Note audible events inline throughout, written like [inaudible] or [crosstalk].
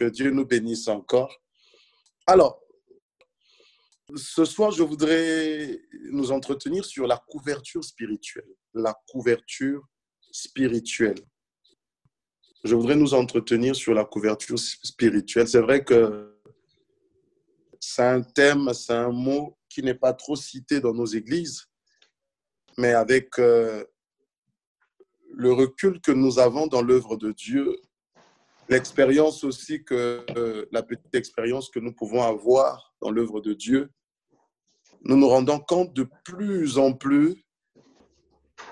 Que Dieu nous bénisse encore. Alors, ce soir, je voudrais nous entretenir sur la couverture spirituelle. La couverture spirituelle. Je voudrais nous entretenir sur la couverture spirituelle. C'est vrai que c'est un thème, c'est un mot qui n'est pas trop cité dans nos églises, mais avec euh, le recul que nous avons dans l'œuvre de Dieu, l'expérience aussi que euh, la petite expérience que nous pouvons avoir dans l'œuvre de Dieu, nous nous rendons compte de plus en plus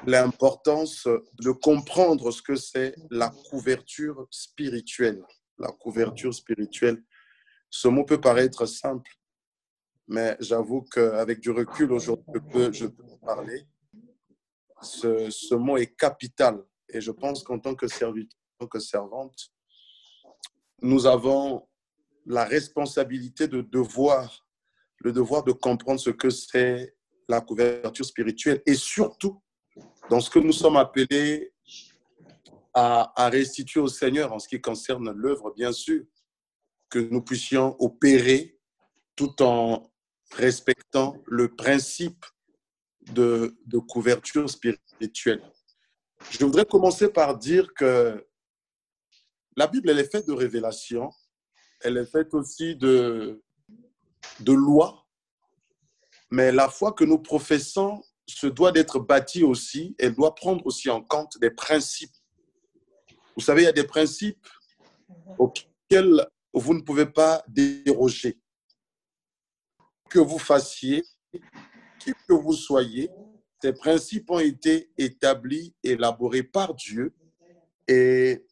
l'importance de comprendre ce que c'est la couverture spirituelle. La couverture spirituelle. Ce mot peut paraître simple, mais j'avoue qu'avec du recul aujourd'hui, je peux, je peux parler. Ce, ce, mot est capital et je pense qu'en tant que serviteur, en tant que servante, nous avons la responsabilité de devoir le devoir de comprendre ce que c'est la couverture spirituelle et surtout dans ce que nous sommes appelés à, à restituer au Seigneur en ce qui concerne l'œuvre, bien sûr, que nous puissions opérer tout en respectant le principe de, de couverture spirituelle. Je voudrais commencer par dire que la Bible, elle est faite de révélations, elle est faite aussi de, de loi, mais la foi que nous professons se doit d'être bâtie aussi, elle doit prendre aussi en compte des principes. Vous savez, il y a des principes auxquels vous ne pouvez pas déroger. Que vous fassiez, qui que vous soyez, ces principes ont été établis, élaborés par Dieu. Et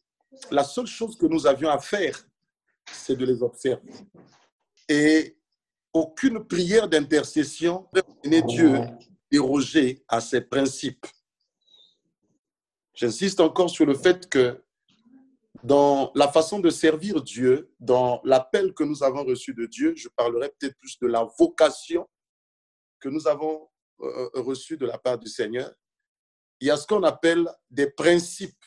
la seule chose que nous avions à faire, c'est de les observer. Et aucune prière d'intercession ne Dieu déroger à ces principes. J'insiste encore sur le fait que dans la façon de servir Dieu, dans l'appel que nous avons reçu de Dieu, je parlerai peut-être plus de la vocation que nous avons euh, reçue de la part du Seigneur. Il y a ce qu'on appelle des principes.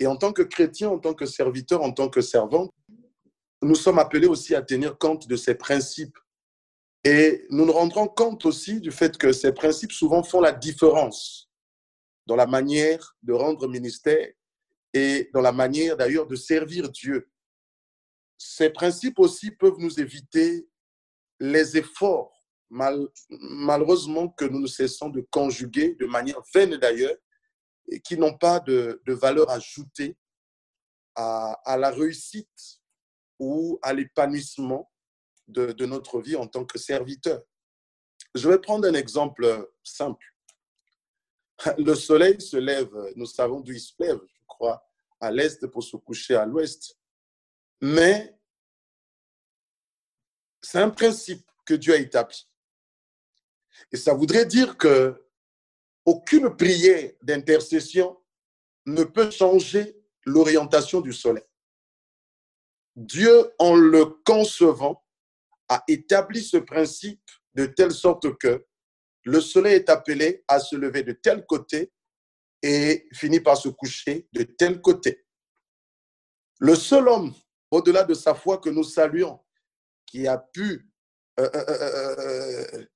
Et en tant que chrétien, en tant que serviteur, en tant que servant, nous sommes appelés aussi à tenir compte de ces principes et nous nous rendrons compte aussi du fait que ces principes souvent font la différence dans la manière de rendre ministère et dans la manière d'ailleurs de servir Dieu. Ces principes aussi peuvent nous éviter les efforts, mal, malheureusement, que nous ne cessons de conjuguer de manière vaine d'ailleurs, qui n'ont pas de, valeur ajoutée à, à la réussite ou à l'épanouissement de, de, notre vie en tant que serviteur. Je vais prendre un exemple simple. [laughs] Le soleil se lève, nous savons d'où il se lève, je crois, à l'est pour se coucher à l'ouest. Mais c'est un principe que Dieu a établi. Et ça voudrait dire que aucune prière d'intercession ne peut changer l'orientation du soleil. Dieu, en le concevant, a établi ce principe de telle sorte que le soleil est appelé à se lever de tel côté et finit par se coucher de tel côté. Le seul homme, au-delà de sa foi que nous saluons, qui a pu euh, euh, euh,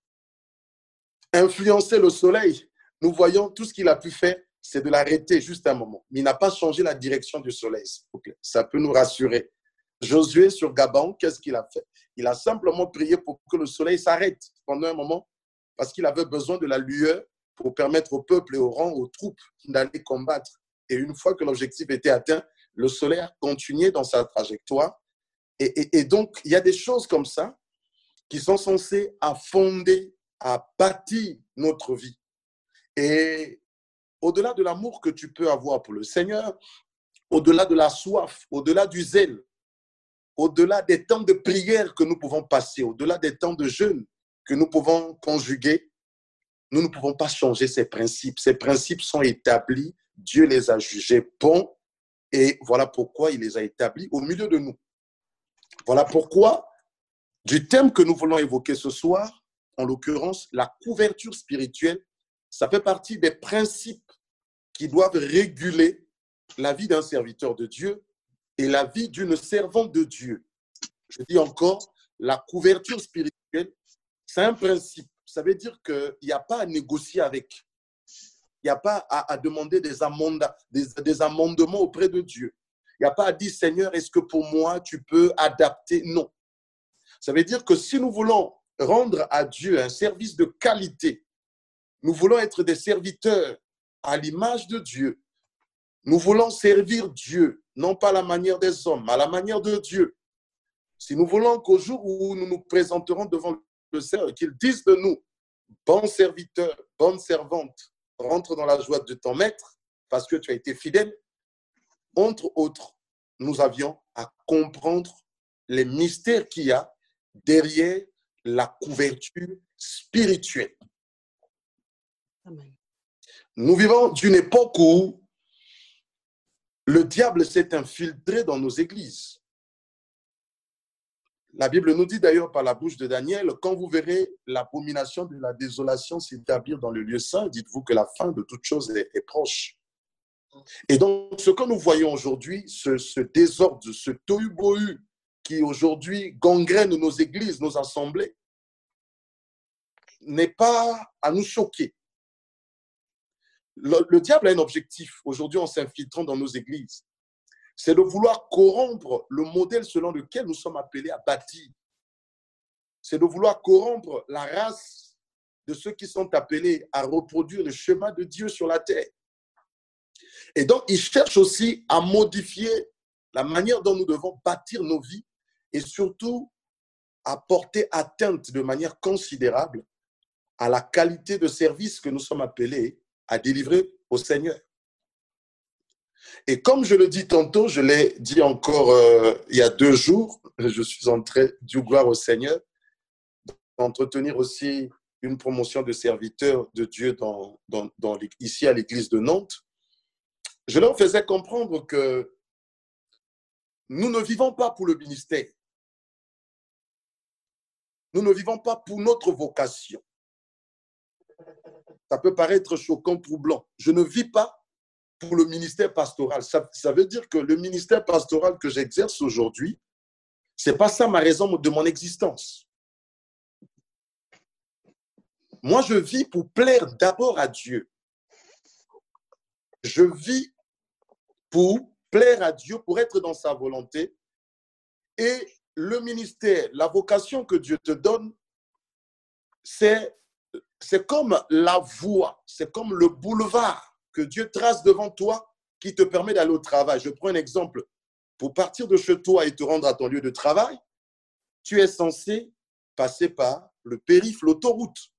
influencer le soleil, nous voyons tout ce qu'il a pu faire, c'est de l'arrêter juste un moment. Mais il n'a pas changé la direction du soleil. Ça peut nous rassurer. Josué sur Gabon, qu'est-ce qu'il a fait? Il a simplement prié pour que le soleil s'arrête pendant un moment parce qu'il avait besoin de la lueur pour permettre au peuple et aux rangs, aux troupes d'aller combattre. Et une fois que l'objectif était atteint, le soleil a continué dans sa trajectoire. Et, donc, il y a des choses comme ça qui sont censées à fonder, à bâtir notre vie. Et au-delà de l'amour que tu peux avoir pour le Seigneur, au-delà de la soif, au-delà du zèle, au-delà des temps de prière que nous pouvons passer, au-delà des temps de jeûne que nous pouvons conjuguer, nous ne pouvons pas changer ces principes. Ces principes sont établis, Dieu les a jugés bons et voilà pourquoi il les a établis au milieu de nous. Voilà pourquoi du thème que nous voulons évoquer ce soir, en l'occurrence la couverture spirituelle, ça fait partie des principes qui doivent réguler la vie d'un serviteur de Dieu et la vie d'une servante de Dieu. Je dis encore, la couverture spirituelle, c'est un principe. Ça veut dire qu'il n'y a pas à négocier avec. Il n'y a pas à, demander des, des amendements auprès de Dieu. Il n'y a pas à dire, Seigneur, est-ce que pour moi, tu peux adapter? Non. Ça veut dire que si nous voulons rendre à Dieu un service de qualité, nous voulons être des serviteurs à l'image de Dieu, nous voulons servir Dieu, non pas à la manière des hommes, mais à la manière de Dieu. Si nous voulons qu'au jour où nous nous présenterons devant le Seigneur, qu'il dise de nous, bon serviteur, bonne servante, rentre dans la joie de ton maître, parce que tu as été fidèle, entre autres, nous avions à comprendre les mystères qu'il y a derrière la couverture spirituelle. Nous vivons d'une époque où le diable s'est infiltré dans nos églises. La Bible nous dit d'ailleurs par la bouche de Daniel, quand vous verrez l'abomination de la désolation s'établir dans le lieu saint, dites-vous que la fin de toute chose est, proche. Et donc, ce que nous voyons aujourd'hui, ce, désordre, ce tohu-bohu qui aujourd'hui gangrène nos églises, nos assemblées, n'est pas à nous choquer. Le, diable a un objectif aujourd'hui en s'infiltrant dans nos églises. C'est de vouloir corrompre le modèle selon lequel nous sommes appelés à bâtir. C'est de vouloir corrompre la race de ceux qui sont appelés à reproduire le chemin de Dieu sur la terre. Et donc, il cherche aussi à modifier la manière dont nous devons bâtir nos vies et surtout à porter atteinte de manière considérable à la qualité de service que nous sommes appelés à délivrer au Seigneur. Et comme je le dis tantôt, je l'ai dit encore euh, il y a deux jours, je suis en train, gloire au Seigneur, d'entretenir aussi une promotion de serviteurs de Dieu dans, ici à l'église de Nantes. Je leur faisais comprendre que nous ne vivons pas pour le ministère. Nous ne vivons pas pour notre vocation. Ça peut paraître choquant, troublant. Je ne vis pas pour le ministère pastoral. Ça, veut dire que le ministère pastoral que j'exerce aujourd'hui, c'est pas ça ma raison de mon existence. Moi, je vis pour plaire d'abord à Dieu. Je vis pour plaire à Dieu, pour être dans sa volonté. Et le ministère, la vocation que Dieu te donne, c'est c'est comme la voie, c'est comme le boulevard que Dieu trace devant toi qui te permet d'aller au travail. Je prends un exemple. Pour partir de chez toi et te rendre à ton lieu de travail, tu es censé passer par le périph', l'autoroute,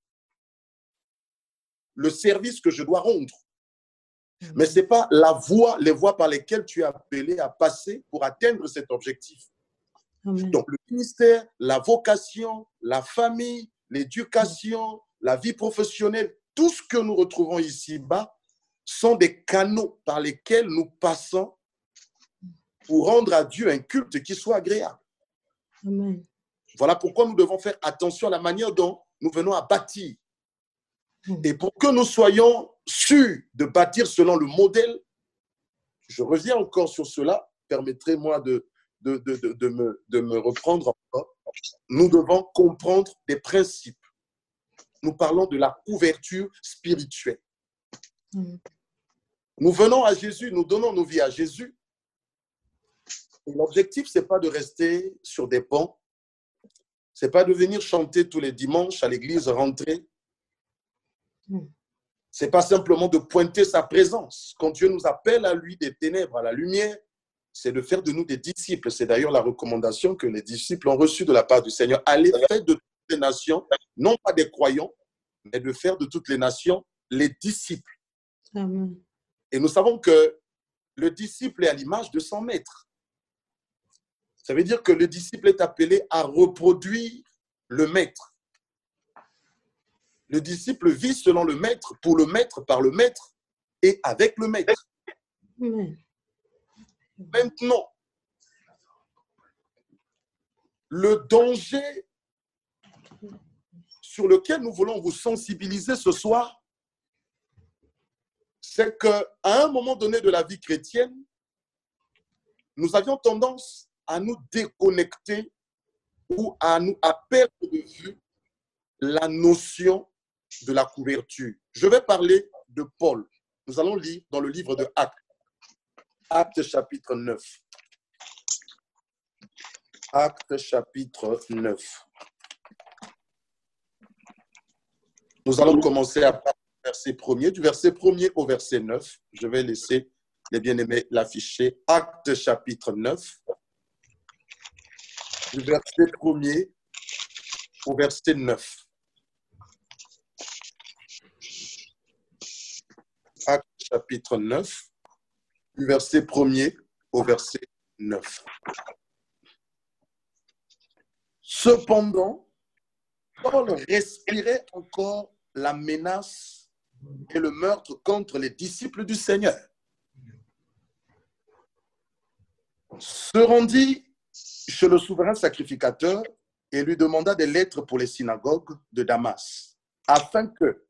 le service que je dois rendre. Mais ce n'est pas la voie, les voies par lesquelles tu es appelé à passer pour atteindre cet objectif. Donc le ministère, la vocation, la famille, l'éducation, la vie professionnelle, tout ce que nous retrouvons ici-bas sont des canaux par lesquels nous passons pour rendre à Dieu un culte qui soit agréable. Voilà pourquoi nous devons faire attention à la manière dont nous venons à bâtir. Hmm. Et pour que nous soyons sûrs de bâtir selon le modèle, je reviens encore sur cela, permettrez-moi de, de, de, me, de me reprendre encore. Nous devons comprendre des principes nous parlons de la couverture spirituelle. Mm. Nous venons à Jésus, nous donnons nos vies à Jésus. L'objectif, ce n'est pas de rester sur des ponts, ce n'est pas de venir chanter tous les dimanches à l'église, rentrer. Mm. Ce n'est pas simplement de pointer sa présence. Quand Dieu nous appelle à lui des ténèbres, à la lumière, c'est de faire de nous des disciples. C'est d'ailleurs la recommandation que les disciples ont reçue de la part du Seigneur. Allez faire de les nations, non pas des croyants, mais de faire de toutes les nations les disciples. Et nous savons que le disciple est à l'image de son maître. Ça veut dire que le disciple est appelé à reproduire le maître. Le disciple vit selon le maître, pour le maître, par le maître et avec le maître. Maintenant, le danger sur lequel nous voulons vous sensibiliser ce soir, c'est qu'à un moment donné de la vie chrétienne, nous avions tendance à nous déconnecter ou à nous à perdre de vue la notion de la couverture. Je vais parler de Paul. Nous allons lire dans le livre de Actes. Actes chapitre 9. Actes chapitre 9. Nous allons commencer à partir du verset premier, du verset premier au verset 9. Je vais laisser les bien-aimés l'afficher. Actes chapitre 9, du verset premier au verset 9. Actes chapitre 9, du verset 1er au verset 9. Cependant, Paul respirait encore la menace et le meurtre contre les disciples du Seigneur. Se rendit chez le souverain sacrificateur et lui demanda des lettres pour les synagogues de Damas, afin que,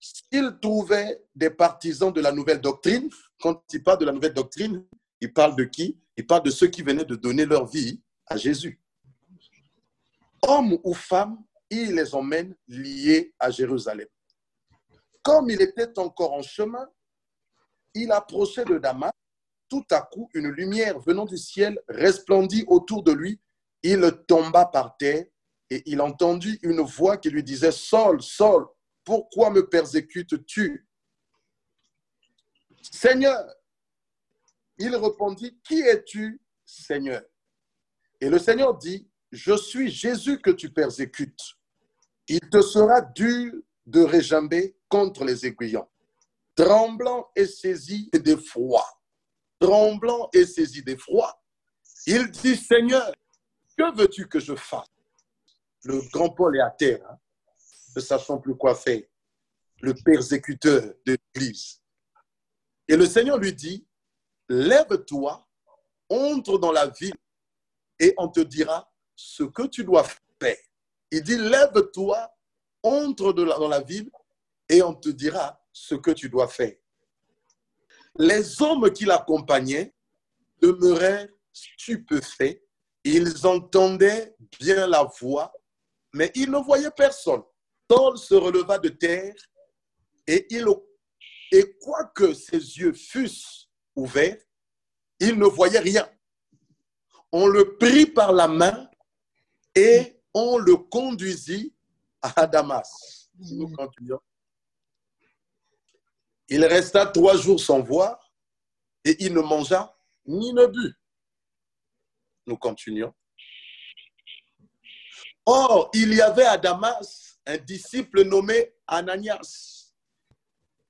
s'il trouvait des partisans de la nouvelle doctrine, quand il parle de la nouvelle doctrine, il parle de qui? Il parle de ceux qui venaient de donner leur vie à Jésus. Hommes ou femmes, il les emmène liés à Jérusalem. Comme il était encore en chemin, il approchait de Damas. Tout à coup, une lumière venant du ciel resplendit autour de lui. Il tomba par terre et il entendit une voix qui lui disait, Saul, Saul, pourquoi me persécutes-tu Seigneur, il répondit, Qui es-tu, Seigneur? Et le Seigneur dit, Je suis Jésus que tu persécutes. Il te sera dur de réjamber contre les aiguillons. Tremblant et saisi d'effroi, tremblant et saisi d'effroi, il dit, Seigneur, que veux-tu que je fasse? Le grand Paul est à terre, hein, ne sachant plus quoi faire, le persécuteur de l'Église. Et le Seigneur lui dit, lève-toi, entre dans la ville et on te dira ce que tu dois faire. Il dit, lève-toi, entre dans la ville et on te dira ce que tu dois faire. Les hommes qui l'accompagnaient demeuraient stupéfaits. Ils entendaient bien la voix, mais ils ne voyaient personne. Paul se releva de terre et, il, et quoique ses yeux fussent ouverts, il ne voyait rien. On le prit par la main et on le conduisit à Damas. Nous continuons. Il resta trois jours sans voir et il ne mangea ni ne but. Nous continuons. Or, il y avait à Damas un disciple nommé Ananias.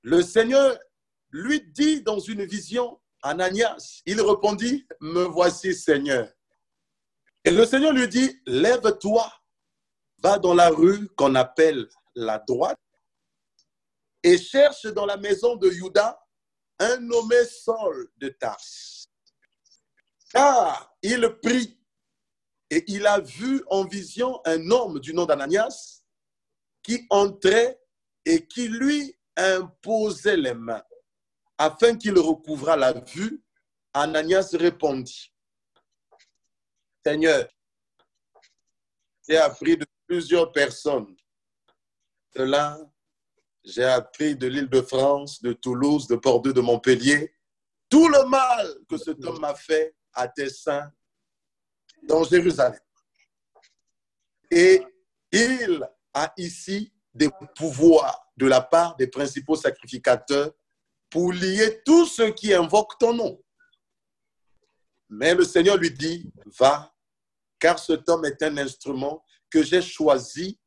Le Seigneur lui dit dans une vision, Ananias, il répondit, me voici Seigneur. Et le Seigneur lui dit, lève-toi, va dans la rue qu'on appelle la droite et cherche dans la maison de Judas un nommé Saul de Tarse. Car il prie et il a vu en vision un homme du nom d'Ananias qui entrait et qui lui imposait les mains afin qu'il recouvrât la vue. Ananias répondit, Seigneur, j'ai appris de plusieurs personnes. De là, j'ai appris de l'île de France, de Toulouse, de Bordeaux, de Montpellier, tout le mal que cet homme m'a fait à tes saints dans Jérusalem. Et il a ici des pouvoirs de la part des principaux sacrificateurs pour lier tous ceux qui invoquent ton nom. Mais le Seigneur lui dit, va, car cet homme est un instrument que j'ai choisi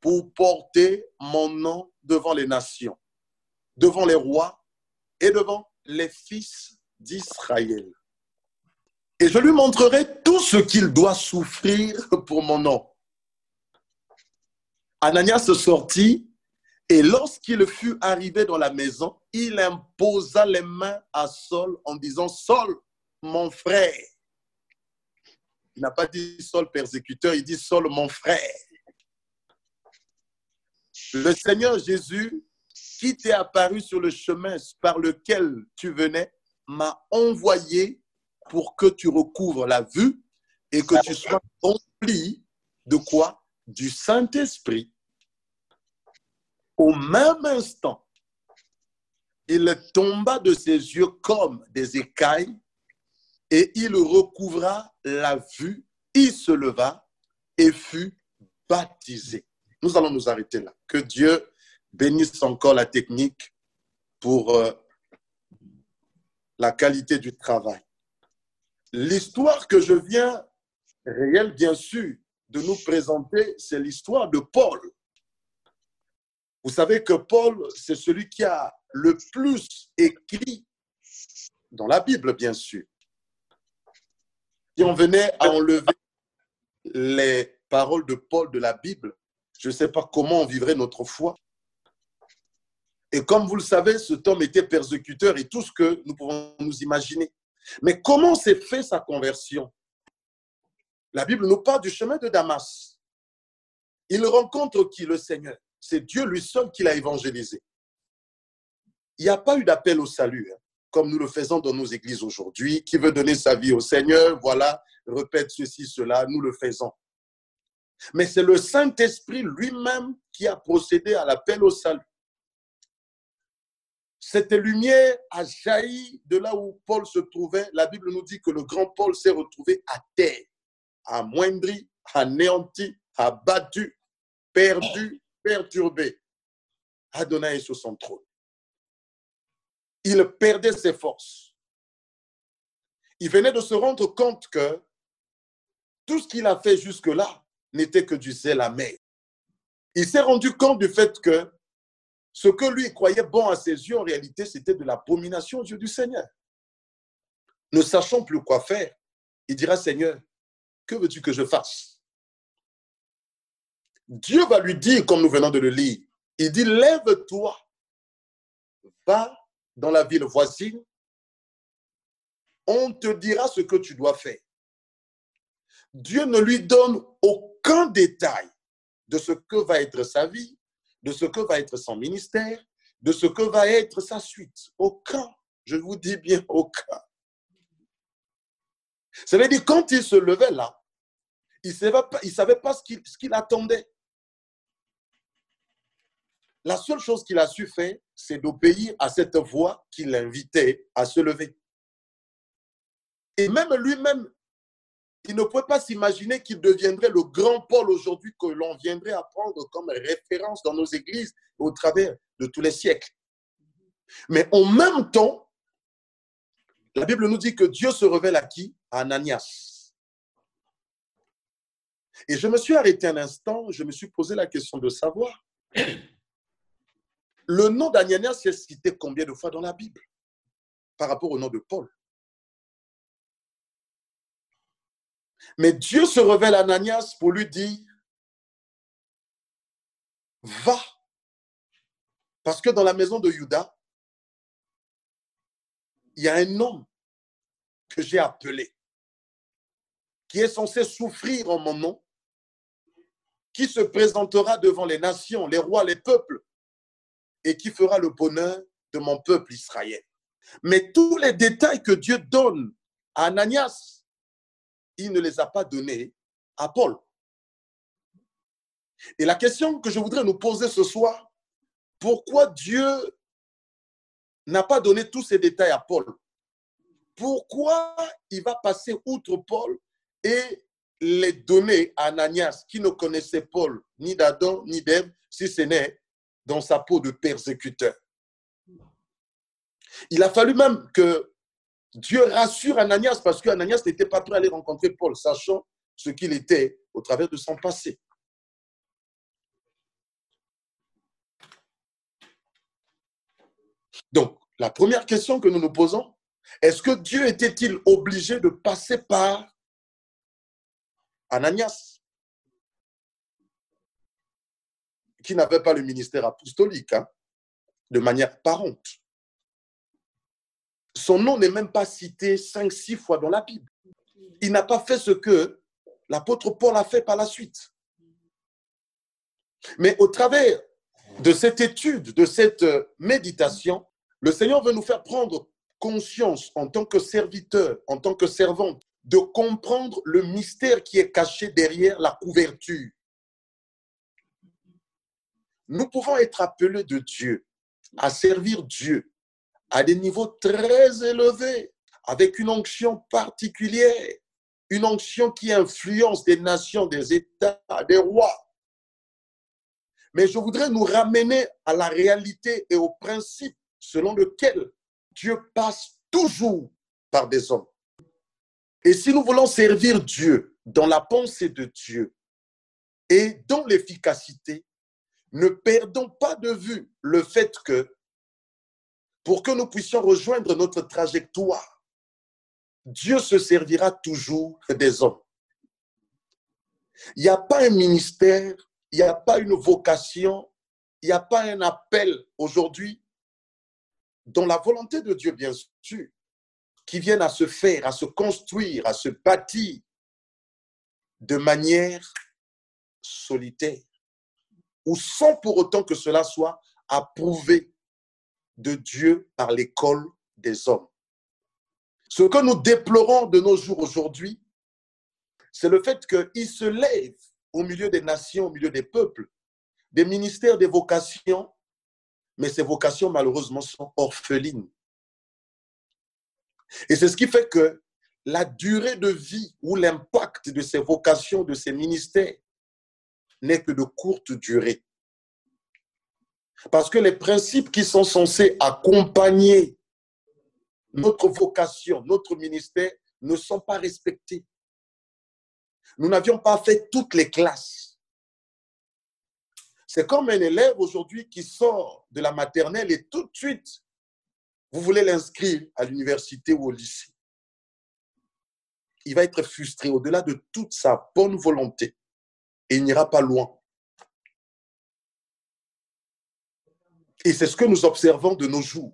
pour porter mon nom devant les nations, devant les rois et devant les fils d'Israël. Et je lui montrerai tout ce qu'il doit souffrir pour mon nom. Ananias sortit et lorsqu'il fut arrivé dans la maison, il imposa les mains à Saul en disant, Saul, mon frère. Il n'a pas dit Saul persécuteur, il dit Saul mon frère. Le Seigneur Jésus, qui t'est apparu sur le chemin par lequel tu venais, m'a envoyé pour que tu recouvres la vue et que tu sois rempli de quoi? Du Saint-Esprit. Au même instant, il tomba de ses yeux comme des écailles et il recouvra la vue, il se leva et fut baptisé. Nous allons nous arrêter là. Que Dieu bénisse encore la technique pour euh, la qualité du travail. L'histoire que je viens, réelle bien sûr, de nous présenter, c'est l'histoire de Paul. Vous savez que Paul, c'est celui qui a le plus écrit dans la Bible, bien sûr. Si on venait à enlever les paroles de Paul de la Bible, je ne sais pas comment on vivrait notre foi. Et comme vous le savez, cet homme était persécuteur et tout ce que nous pouvons nous imaginer. Mais comment s'est fait sa conversion? La Bible nous parle du chemin de Damas. Il rencontre qui Le Seigneur? C'est Dieu lui seul qui l'a évangélisé. Il n'y a pas eu d'appel au salut, hein, comme nous le faisons dans nos églises aujourd'hui. Qui veut donner sa vie au Seigneur, voilà, répète ceci, cela, nous le faisons. Mais c'est le Saint-Esprit lui-même qui a procédé à l'appel au salut. Cette lumière a jailli de là où Paul se trouvait. La Bible nous dit que le grand Paul s'est retrouvé à terre, amoindri, anéanti, abattu, perdu, perturbé. Adonai est sur son trône. Il perdait ses forces. Il venait de se rendre compte que tout ce qu'il a fait jusque-là n'était que du zèle amer. Il s'est rendu compte du fait que ce que lui croyait bon à ses yeux, en réalité, c'était de l'abomination aux yeux du Seigneur. Ne sachant plus quoi faire, il dira, Seigneur, que veux-tu que je fasse? Dieu va lui dire, comme nous venons de le lire, il dit, lève-toi, va dans la ville voisine, on te dira ce que tu dois faire. Dieu ne lui donne aucun détail de ce que va être sa vie, de ce que va être son ministère, de ce que va être sa suite. Aucun. Je vous dis bien aucun. Ça veut dire, quand il se levait là, il ne savait pas, savait pas ce qu'il attendait. La seule chose qu'il a su faire, c'est d'obéir à cette voix qui l'invitait à se lever. Et même lui-même, il ne pouvait pas s'imaginer qu'il deviendrait le grand Paul aujourd'hui que l'on viendrait à prendre comme référence dans nos églises au travers de tous les siècles. Mais en même temps, la Bible nous dit que Dieu se révèle à qui? À Ananias. Et je me suis arrêté un instant, je me suis posé la question de savoir, le nom d'Ananias est cité combien de fois dans la Bible par rapport au nom de Paul? Mais Dieu se révèle à Ananias pour lui dire, va. Parce que dans la maison de Judas, il y a un homme que j'ai appelé, qui est censé souffrir en mon nom, qui se présentera devant les nations, les rois, les peuples, et qui fera le bonheur de mon peuple Israël. Mais tous les détails que Dieu donne à Ananias, il ne les a pas donnés à Paul. Et la question que je voudrais nous poser ce soir, pourquoi Dieu n'a pas donné tous ces détails à Paul? Pourquoi il va passer outre Paul et les donner à Ananias, qui ne connaissait Paul, ni d'Adam, ni d'Ève, si ce n'est dans sa peau de persécuteur Il a fallu même que Dieu rassure Ananias parce que Ananias n'était pas prêt à aller rencontrer Paul, sachant ce qu'il était au travers de son passé. Donc, la première question que nous nous posons, est-ce que Dieu était-il obligé de passer par Ananias, qui n'avait pas le ministère apostolique, hein, de manière parente son nom n'est même pas cité cinq, six fois dans la Bible. Il n'a pas fait ce que l'apôtre Paul a fait par la suite. Mais au travers de cette étude, de cette méditation, le Seigneur veut nous faire prendre conscience en tant que serviteur, en tant que servante, de comprendre le mystère qui est caché derrière la couverture. Nous pouvons être appelés de Dieu à servir Dieu à des niveaux très élevés, avec une onction particulière, une onction qui influence des nations, des États, des rois. Mais je voudrais nous ramener à la réalité et au principe selon lequel Dieu passe toujours par des hommes. Et si nous voulons servir Dieu dans la pensée de Dieu et dans l'efficacité, ne perdons pas de vue le fait que pour que nous puissions rejoindre notre trajectoire, Dieu se servira toujours des hommes. Il n'y a pas un ministère, il n'y a pas une vocation, il n'y a pas un appel aujourd'hui dont la volonté de Dieu, bien sûr, qui viennent à se faire, à se construire, à se bâtir de manière solitaire ou sans pour autant que cela soit approuvé de Dieu par l'école des hommes. Ce que nous déplorons de nos jours aujourd'hui, c'est le fait qu'il se lève au milieu des nations, au milieu des peuples, des ministères, des vocations, mais ces vocations malheureusement sont orphelines. Et c'est ce qui fait que la durée de vie ou l'impact de ces vocations, de ces ministères, n'est que de courte durée. Parce que les principes qui sont censés accompagner notre vocation, notre ministère, ne sont pas respectés. Nous n'avions pas fait toutes les classes. C'est comme un élève aujourd'hui qui sort de la maternelle et tout de suite, vous voulez l'inscrire à l'université ou au lycée. Il va être frustré au-delà de toute sa bonne volonté et il n'ira pas loin. Et c'est ce que nous observons de nos jours.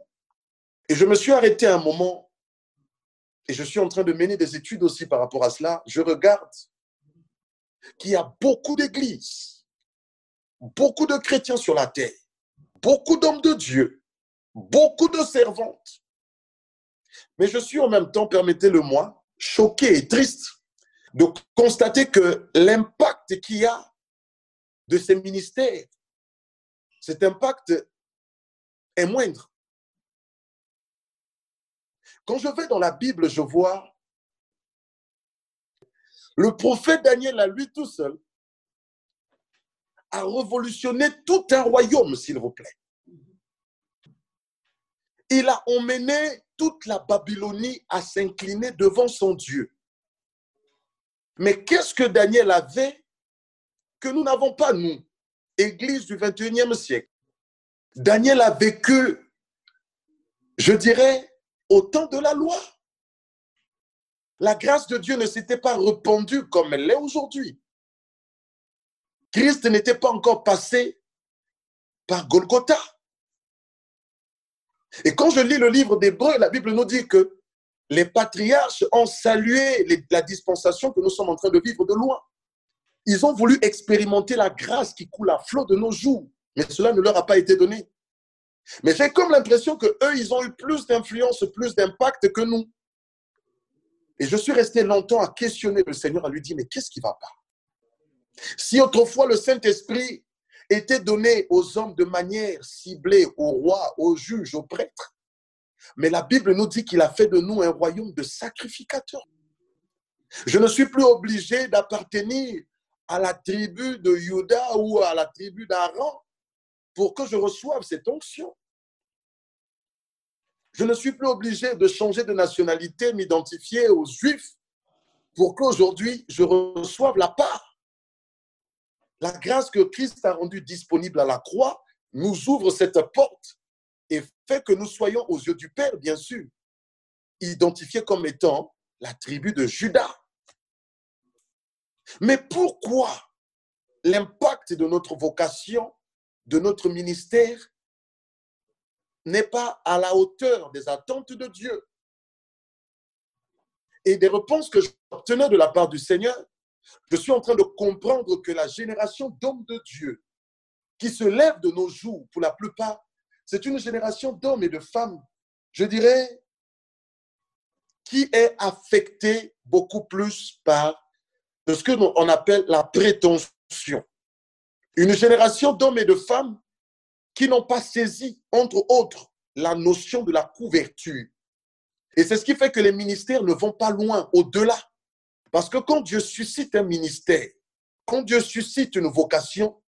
Et je me suis arrêté un moment, et je suis en train de mener des études aussi par rapport à cela. Je regarde qu'il y a beaucoup d'églises, beaucoup de chrétiens sur la terre, beaucoup d'hommes de Dieu, beaucoup de servantes. Mais je suis en même temps, permettez-le-moi, choqué et triste de constater que l'impact qu'il y a de ces ministères, cet impact est moindre. Quand je vais dans la Bible, je vois le prophète Daniel à lui tout seul a révolutionné tout un royaume, s'il vous plaît. Il a emmené toute la Babylonie à s'incliner devant son Dieu. Mais qu'est-ce que Daniel avait que nous n'avons pas, nous, Église du 21e siècle? Daniel a vécu, je dirais, au temps de la loi. La grâce de Dieu ne s'était pas répandue comme elle l'est aujourd'hui. Christ n'était pas encore passé par Golgotha. Et quand je lis le livre d'Hébreu, la Bible nous dit que les patriarches ont salué la dispensation que nous sommes en train de vivre de loin. Ils ont voulu expérimenter la grâce qui coule à flot de nos jours mais cela ne leur a pas été donné. Mais j'ai comme l'impression que eux, ils ont eu plus d'influence, plus d'impact que nous. Et je suis resté longtemps à questionner le Seigneur, à lui dire, mais qu'est-ce qui ne va pas? Si autrefois le Saint-Esprit était donné aux hommes de manière ciblée, aux rois, aux juges, aux prêtres, mais la Bible nous dit qu'il a fait de nous un royaume de sacrificateurs. Je ne suis plus obligé d'appartenir à la tribu de Juda ou à la tribu d'Aaron pour que je reçoive cette onction. Je ne suis plus obligé de changer de nationalité, m'identifier aux Juifs pour qu'aujourd'hui je reçoive la part. La grâce que Christ a rendue disponible à la croix nous ouvre cette porte et fait que nous soyons aux yeux du Père, bien sûr, identifiés comme étant la tribu de Judas. Mais pourquoi l'impact de notre vocation de notre ministère n'est pas à la hauteur des attentes de Dieu. Et des réponses que j'obtenais de la part du Seigneur, je suis en train de comprendre que la génération d'hommes de Dieu qui se lève de nos jours, pour la plupart, c'est une génération d'hommes et de femmes, je dirais, qui est affectée beaucoup plus par ce que on appelle la prétention. Une génération d'hommes et de femmes qui n'ont pas saisi, entre autres, la notion de la couverture. Et c'est ce qui fait que les ministères ne vont pas loin, au-delà. Parce que quand Dieu suscite un ministère, quand Dieu suscite une vocation,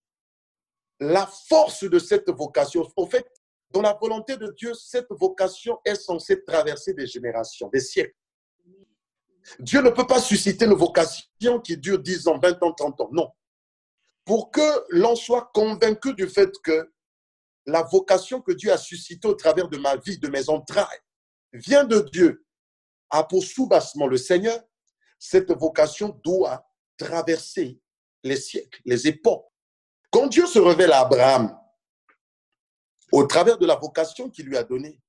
la force de cette vocation, en fait, dans la volonté de Dieu, cette vocation est censée traverser des générations, des siècles. Dieu ne peut pas susciter une vocation qui dure 10 ans, 20 ans, 30 ans. Non. Pour que l'on soit convaincu du fait que la vocation que Dieu a suscitée au travers de ma vie, de mes entrailles, vient de Dieu, a pour sous-bassement le Seigneur, cette vocation doit traverser les siècles, les époques. Quand Dieu se révèle à Abraham, au travers de la vocation qu'il lui a donnée,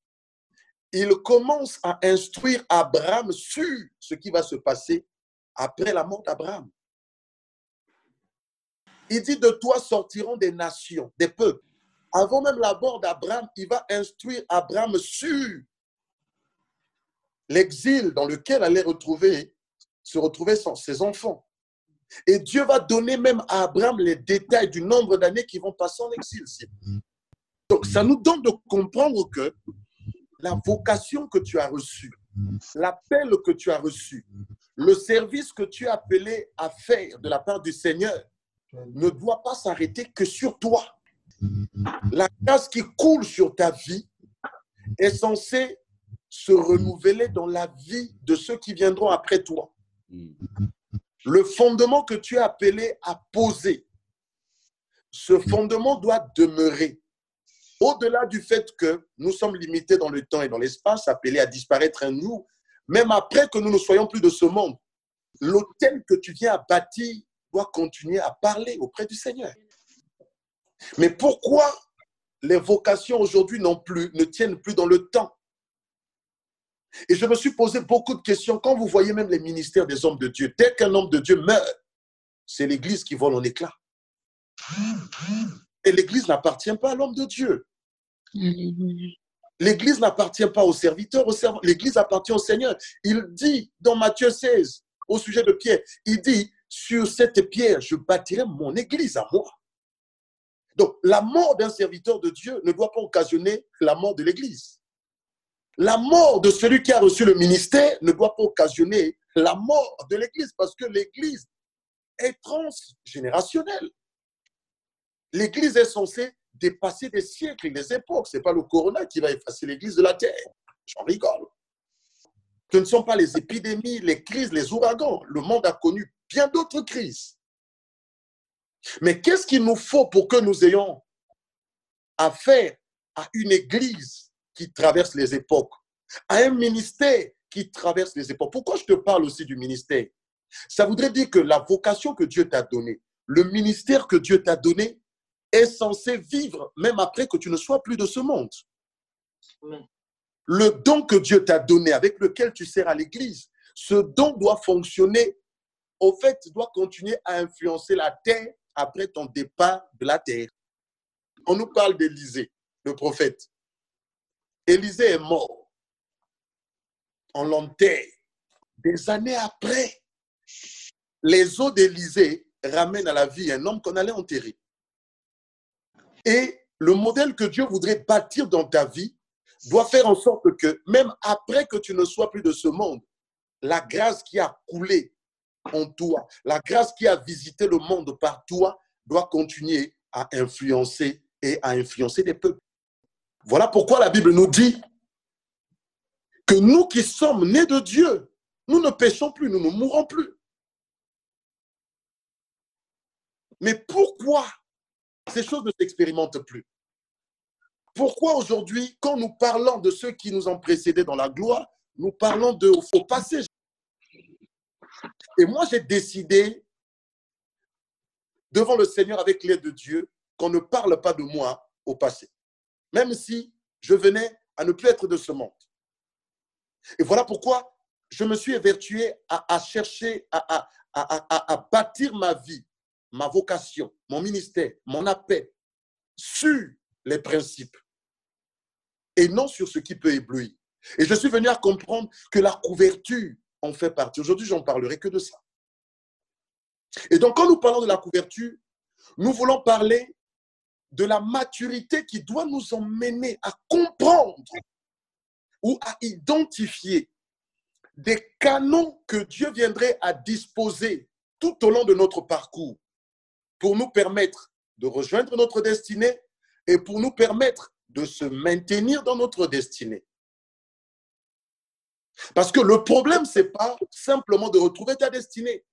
il commence à instruire Abraham sur ce qui va se passer après la mort d'Abraham. Il dit, de toi sortiront des nations, des peuples. Avant même la mort d'Abraham, il va instruire Abraham sur l'exil dans lequel allait retrouver, se retrouver ses enfants. Et Dieu va donner même à Abraham les détails du nombre d'années qui vont passer en exil. Donc, ça nous donne de comprendre que la vocation que tu as reçue, l'appel que tu as reçu, le service que tu es appelé à faire de la part du Seigneur ne doit pas s'arrêter que sur toi. La grâce qui coule sur ta vie est censée se renouveler dans la vie de ceux qui viendront après toi. Le fondement que tu es appelé à poser, ce fondement doit demeurer. Au-delà du fait que nous sommes limités dans le temps et dans l'espace, appelés à disparaître un nous, même après que nous ne soyons plus de ce monde, l'hôtel que tu viens à bâtir doit continuer à parler auprès du Seigneur. Mais pourquoi les vocations aujourd'hui non plus, ne tiennent plus dans le temps? Et je me suis posé beaucoup de questions. Quand vous voyez même les ministères des hommes de Dieu, dès qu'un homme de Dieu meurt, c'est l'Église qui vole en éclats. Et l'Église n'appartient pas à l'homme de Dieu. L'Église n'appartient pas au serviteur, l'Église appartient au Seigneur. Il dit dans Matthieu 16, au sujet de Pierre, il dit, sur cette pierre, je bâtirai mon Église à moi. Donc, la mort d'un serviteur de Dieu ne doit pas occasionner la mort de l'Église. La mort de celui qui a reçu le ministère ne doit pas occasionner la mort de l'Église parce que l'Église est transgénérationnelle. L'Église est censée dépasser des siècles des époques. Ce n'est pas le corona qui va effacer l'Église de la terre. J'en rigole. Ce ne sont pas les épidémies, les crises, les ouragans. Le monde a connu bien d'autres crises. Mais qu'est-ce qu'il nous faut pour que nous ayons affaire à une Église qui traverse les époques, à un ministère qui traverse les époques? Pourquoi je te parle aussi du ministère? Ça voudrait dire que la vocation que Dieu t'a donnée, le ministère que Dieu t'a donné, est censé vivre même après que tu ne sois plus de ce monde. Le don que Dieu t'a donné, avec lequel tu sers à l'Église, ce don doit fonctionner, au fait, doit continuer à influencer la terre après ton départ de la terre. On nous parle d'Élisée, le prophète. Élisée est mort. On l'enterre. Des années après, les eaux d'Élisée ramènent à la vie un homme qu'on allait enterrer. Et le modèle que Dieu voudrait bâtir dans ta vie doit faire en sorte que même après que tu ne sois plus de ce monde, la grâce qui a coulé en toi, la grâce qui a visité le monde par toi doit continuer à influencer et à influencer des peuples. Voilà pourquoi la Bible nous dit que nous qui sommes nés de Dieu, nous ne péchons plus, nous ne mourrons plus. Mais pourquoi ces choses ne s'expérimentent plus. Pourquoi aujourd'hui, quand nous parlons de ceux qui nous ont précédés dans la gloire, nous parlons de au passé Et moi, j'ai décidé, devant le Seigneur, avec l'aide de Dieu, qu'on ne parle pas de moi au passé, même si je venais à ne plus être de ce monde. Et voilà pourquoi je me suis évertué à, chercher, à bâtir ma vie ma vocation, mon ministère, mon appel sur les principes et non sur ce qui peut éblouir. Et je suis venu à comprendre que la couverture en fait partie. Aujourd'hui, j'en parlerai que de ça. Et donc, quand nous parlons de la couverture, nous voulons parler de la maturité qui doit nous emmener à comprendre ou à identifier des canons que Dieu viendrait à disposer tout au long de notre parcours pour nous permettre de rejoindre notre destinée et pour nous permettre de se maintenir dans notre destinée. Parce que le problème, ce n'est pas simplement de retrouver ta destinée,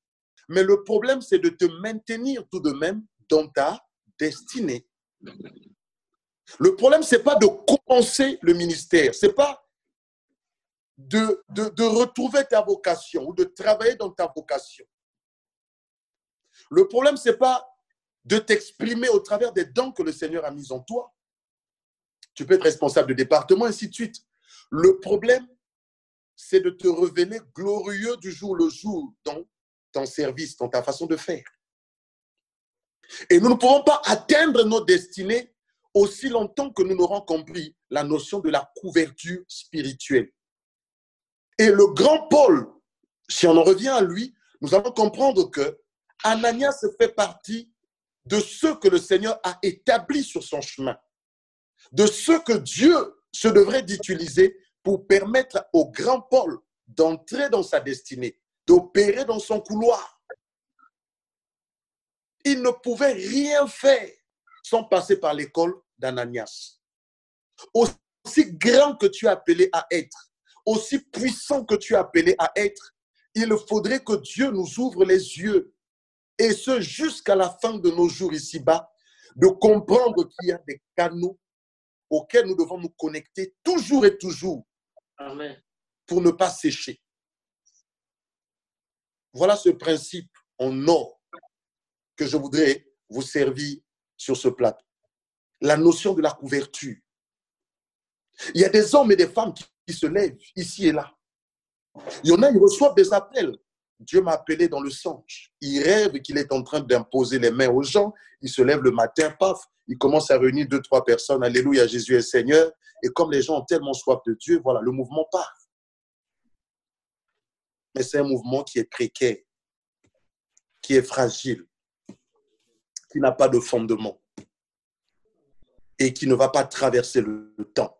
mais le problème, c'est de te maintenir tout de même dans ta destinée. Le problème, ce n'est pas de commencer le ministère, ce n'est pas de, retrouver ta vocation ou de travailler dans ta vocation. Le problème, ce n'est pas de t'exprimer au travers des dons que le Seigneur a mis en toi. Tu peux être responsable de département, ainsi de suite. Le problème, c'est de te révéler glorieux du jour le jour dans ton service, dans ta façon de faire. Et nous ne pourrons pas atteindre nos destinées aussi longtemps que nous n'aurons compris la notion de la couverture spirituelle. Et le grand Paul, si on en revient à lui, nous allons comprendre que Ananias fait partie de ceux que le Seigneur a établis sur son chemin, de ceux que Dieu se devrait d'utiliser pour permettre au grand Paul d'entrer dans sa destinée, d'opérer dans son couloir. Il ne pouvait rien faire sans passer par l'école d'Ananias. Aussi grand que tu es appelé à être, aussi puissant que tu es appelé à être, il faudrait que Dieu nous ouvre les yeux, et ce jusqu'à la fin de nos jours ici-bas, de comprendre qu'il y a des canaux auxquels nous devons nous connecter toujours et toujours pour ne pas sécher. Voilà ce principe en or que je voudrais vous servir sur ce plateau. La notion de la couverture. Il y a des hommes et des femmes qui, se lèvent ici et là. Il y en a, ils reçoivent des appels. Dieu m'a appelé dans le songe. Il rêve qu'il est en train d'imposer les mains aux gens. Il se lève le matin, paf, il commence à réunir deux, trois personnes. Alléluia, Jésus est Seigneur. Et comme les gens ont tellement soif de Dieu, voilà, le mouvement part. Mais c'est un mouvement qui est précaire, qui est fragile, qui n'a pas de fondement et qui ne va pas traverser le temps.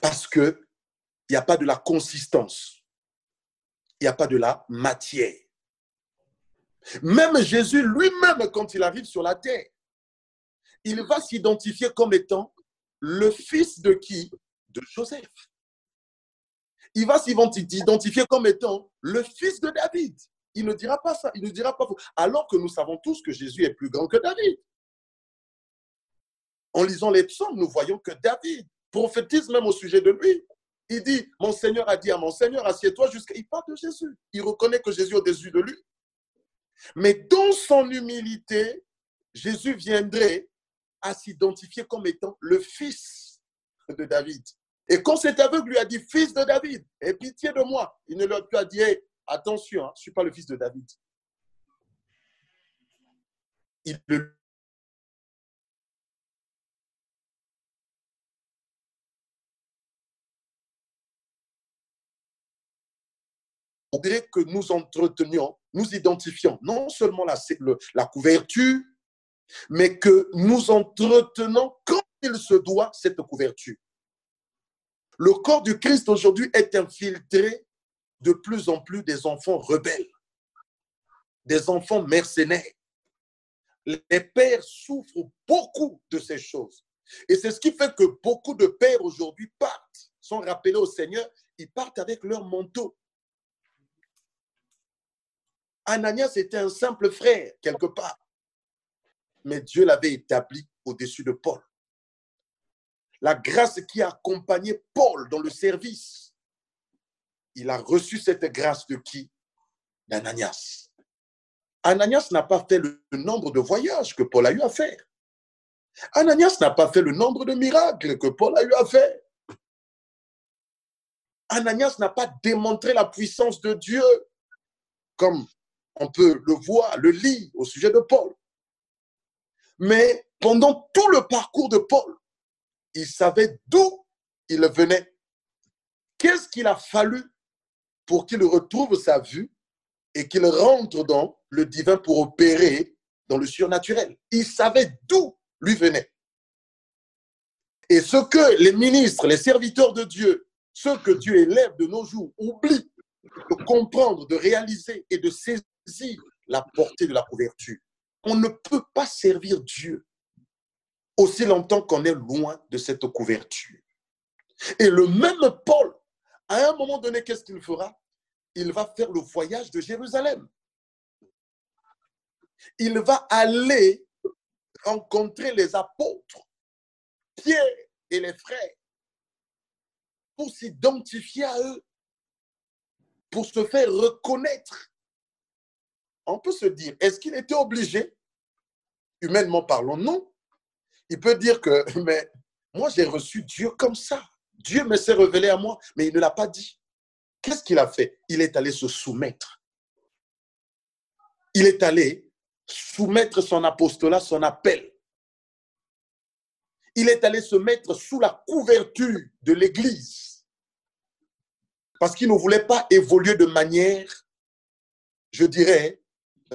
Parce qu'il n'y a pas de la consistance, il n'y a pas de la matière. Même Jésus lui-même, quand il arrive sur la terre, il va s'identifier comme étant le fils de qui? De Joseph. Il va s'identifier comme étant le fils de David. Il ne dira pas ça, il ne dira pas Alors que nous savons tous que Jésus est plus grand que David. En lisant les psaumes, nous voyons que David prophétise même au sujet de lui. Il dit, mon Seigneur a dit à mon Seigneur, assieds-toi jusqu'à... Il parle de Jésus. Il reconnaît que Jésus est au-dessus de lui. Mais dans son humilité, Jésus viendrait à s'identifier comme étant le fils de David. Et quand cet aveugle lui a dit fils de David, aie pitié de moi, il ne lui a dit attention, hein, je ne suis pas le fils de David. Il le que nous entretenions, nous identifions non seulement la, la couverture, mais que nous entretenons comme il se doit cette couverture. Le corps du Christ aujourd'hui est infiltré de plus en plus des enfants rebelles, des enfants mercenaires. Les pères souffrent beaucoup de ces choses. Et c'est ce qui fait que beaucoup de pères aujourd'hui partent, sont rappelés au Seigneur, ils partent avec leur manteau. Ananias était un simple frère, quelque part mais Dieu l'avait établi au-dessus de Paul. La grâce qui a accompagné Paul dans le service, il a reçu cette grâce de qui? D'Ananias. Ananias n'a pas fait le nombre de voyages que Paul a eu à faire. Ananias n'a pas fait le nombre de miracles que Paul a eu à faire. Ananias n'a pas démontré la puissance de Dieu comme on peut le voir, le lire au sujet de Paul. Mais pendant tout le parcours de Paul, il savait d'où il venait. Qu'est-ce qu'il a fallu pour qu'il retrouve sa vue et qu'il rentre dans le divin pour opérer dans le surnaturel? Il savait d'où lui venait. Et ce que les ministres, les serviteurs de Dieu, ceux que Dieu élève de nos jours, oublient de comprendre, de réaliser et de saisir la portée de la couverture. On ne peut pas servir Dieu aussi longtemps qu'on est loin de cette couverture. Et le même Paul, à un moment donné, qu'est-ce qu'il fera? Il va faire le voyage de Jérusalem. Il va aller rencontrer les apôtres, Pierre et les frères, pour s'identifier à eux, pour se faire reconnaître. On peut se dire, est-ce qu'il était obligé Humainement parlons, non. Il peut dire que, [laughs] mais moi j'ai reçu Dieu comme ça. Dieu me s'est révélé à moi, mais il ne l'a pas dit. Qu'est-ce qu'il a fait? Il est allé se soumettre. Il est allé soumettre son apostolat, son appel. Il est allé se mettre sous la couverture de l'Église. Parce qu'il ne voulait pas évoluer de manière, je dirais,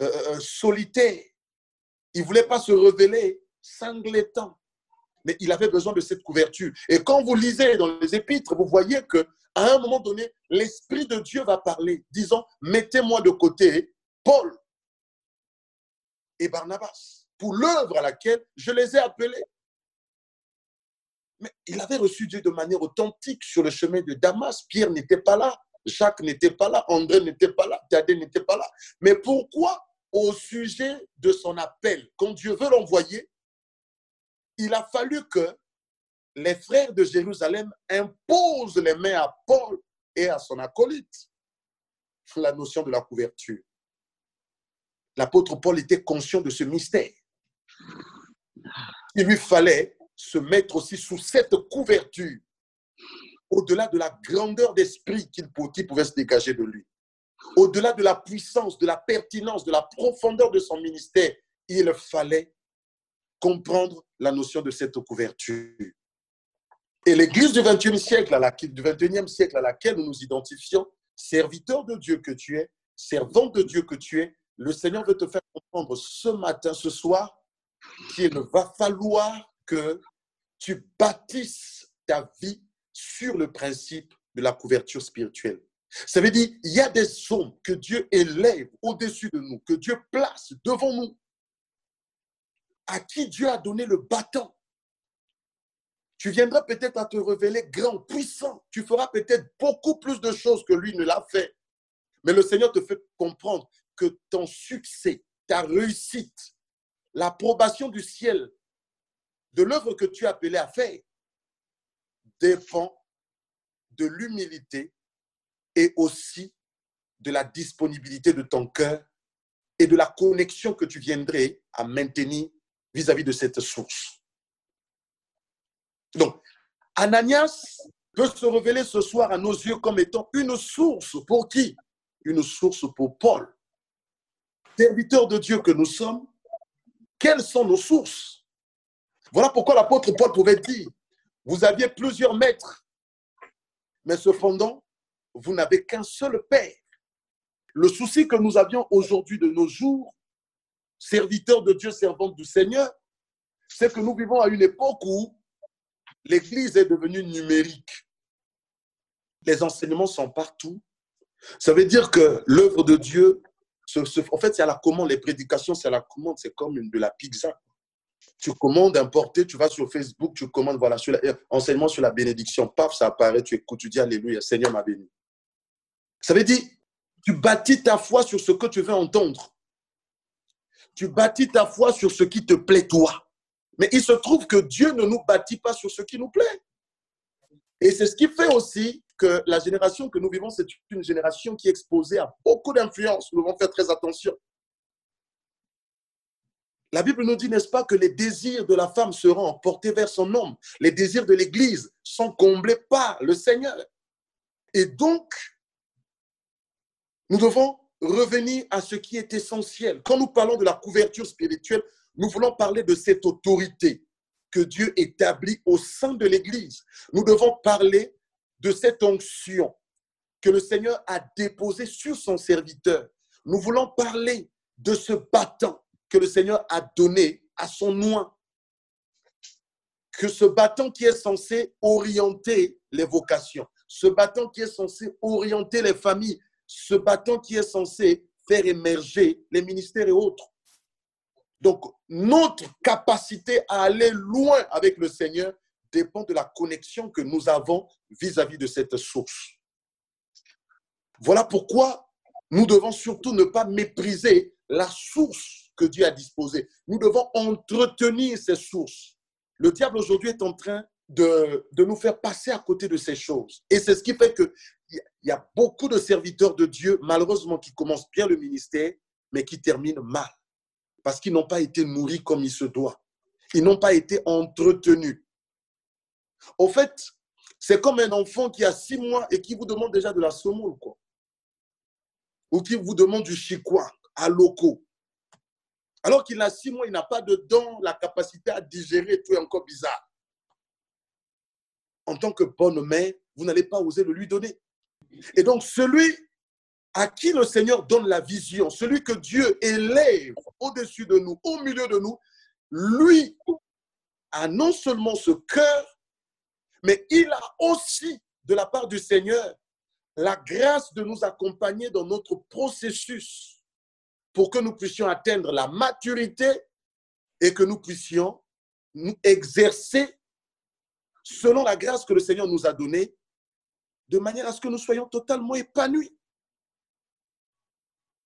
euh, euh, solitaire. Il ne voulait pas se révéler sanglétant. Mais il avait besoin de cette couverture. Et quand vous lisez dans les épîtres, vous voyez que à un moment donné, l'Esprit de Dieu va parler, disant, mettez-moi de côté Paul et Barnabas pour l'œuvre à laquelle je les ai appelés. Mais il avait reçu Dieu de manière authentique sur le chemin de Damas. Pierre n'était pas là, Jacques n'était pas là, André n'était pas là, Thaddée n'était pas là. Mais pourquoi au sujet de son appel, quand Dieu veut l'envoyer, il a fallu que les frères de Jérusalem imposent les mains à Paul et à son acolyte. La notion de la couverture. L'apôtre Paul était conscient de ce mystère. Il lui fallait se mettre aussi sous cette couverture, au-delà de la grandeur d'esprit qu'il pouvait se dégager de lui, au-delà de la puissance, de la pertinence, de la profondeur de son ministère, il fallait comprendre la notion de cette couverture. Et l'Église du 21e siècle, à du 21e siècle à laquelle nous nous identifions, serviteur de Dieu que tu es, servant de Dieu que tu es, le Seigneur veut te faire comprendre ce matin, ce soir, qu'il va falloir que tu bâtisses ta vie sur le principe de la couverture spirituelle. Ça veut dire, il y a des hommes que Dieu élève au-dessus de nous, que Dieu place devant nous, à qui Dieu a donné le bâton. Tu viendras peut-être à te révéler grand, puissant. Tu feras peut-être beaucoup plus de choses que lui ne l'a fait. Mais le Seigneur te fait comprendre que ton succès, ta réussite, l'approbation du ciel de l'œuvre que tu es appelé à faire dépend de l'humilité et aussi de la disponibilité de ton cœur et de la connexion que tu viendrais à maintenir vis-à-vis de cette source. Donc, Ananias peut se révéler ce soir à nos yeux comme étant une source pour qui? Une source pour Paul. Serviteur de Dieu que nous sommes, quelles sont nos sources? Voilà pourquoi l'apôtre Paul pouvait dire, vous aviez plusieurs maîtres, mais cependant, vous n'avez qu'un seul Père. Le souci que nous avions aujourd'hui de nos jours, serviteurs de Dieu, servantes du Seigneur, c'est que nous vivons à une époque où l'Église est devenue numérique. Les enseignements sont partout. Ça veut dire que l'œuvre de Dieu, en fait, c'est à la commande. Les prédications, c'est à la commande. C'est comme une, de la pizza. Tu commandes importer, tu vas sur Facebook, tu commandes, voilà, sur enseignement sur la bénédiction. Paf, ça apparaît, tu écoutes, tu dis Alléluia, Seigneur m'a béni. Ça veut dire, tu bâtis ta foi sur ce que tu veux entendre. Tu bâtis ta foi sur ce qui te plaît toi. Mais il se trouve que Dieu ne nous bâtit pas sur ce qui nous plaît. Et c'est ce qui fait aussi que la génération que nous vivons, c'est une génération qui est exposée à beaucoup d'influences. Nous devons faire très attention. La Bible nous dit, n'est-ce pas, que les désirs de la femme seront emportés vers son homme. Les désirs de l'Église sont comblés par le Seigneur. Et donc, nous devons revenir à ce qui est essentiel. Quand nous parlons de la couverture spirituelle, nous voulons parler de cette autorité. que Dieu établit au sein de l'Église. Nous devons parler de cette onction que le Seigneur a déposée sur son serviteur. Nous voulons parler de ce bâton que le Seigneur a donné à son noix. Que ce bâton qui est censé orienter les vocations, ce bâton qui est censé orienter les familles, ce bâton qui est censé faire émerger les ministères et autres. Donc, notre capacité à aller loin avec le Seigneur dépend de la connexion que nous avons vis-à-vis de cette source. Voilà pourquoi nous devons surtout ne pas mépriser la source que Dieu a disposée. Nous devons entretenir ces sources. Le diable aujourd'hui est en train de, de, nous faire passer à côté de ces choses. Et c'est ce qui fait qu'il y a beaucoup de serviteurs de Dieu, malheureusement, qui commencent bien le ministère, mais qui terminent mal parce qu'ils n'ont pas été nourris comme il se doit. Ils n'ont pas été entretenus. Au fait, c'est comme un enfant qui a six mois et qui vous demande déjà de la semoule. Ou qui vous demande du chicois à locaux. Alors qu'il a six mois, il n'a pas de dents, la capacité à digérer, tout est encore bizarre. En tant que bonne mère, vous n'allez pas oser le lui donner. Et donc, celui à qui le Seigneur donne la vision, celui que Dieu élève au-dessus de nous, au milieu de nous, lui a non seulement ce cœur, mais il a aussi, de la part du Seigneur, la grâce de nous accompagner dans notre processus pour que nous puissions atteindre la maturité et que nous puissions nous exercer selon la grâce que le Seigneur nous a donnée, de manière à ce que nous soyons totalement épanouis.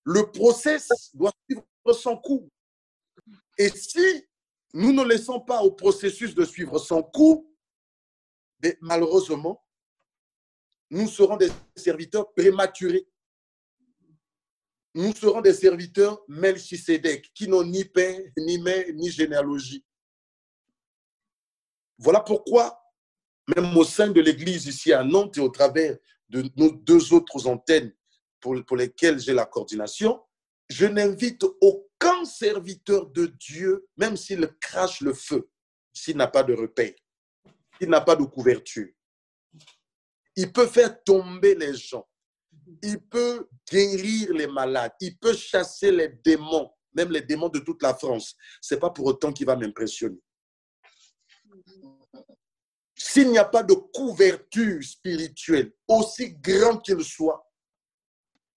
Le process doit suivre son cours. Et si nous ne laissons pas au processus de suivre son cours, mais malheureusement, nous serons des serviteurs prématurés. Nous serons des serviteurs Melchisedec, qui n'ont ni père, ni mère, ni généalogie. Voilà pourquoi, même au sein de l'Église ici à Nantes et au travers de nos deux autres antennes pour, lesquels j'ai la coordination, je n'invite aucun serviteur de Dieu, même s'il crache le feu, s'il n'a pas de repère, s'il n'a pas de couverture. Il peut faire tomber les gens. Il peut guérir les malades. Il peut chasser les démons, même les démons de toute la France. Ce n'est pas pour autant qu'il va m'impressionner. S'il n'y a pas de couverture spirituelle, aussi grand qu'il soit,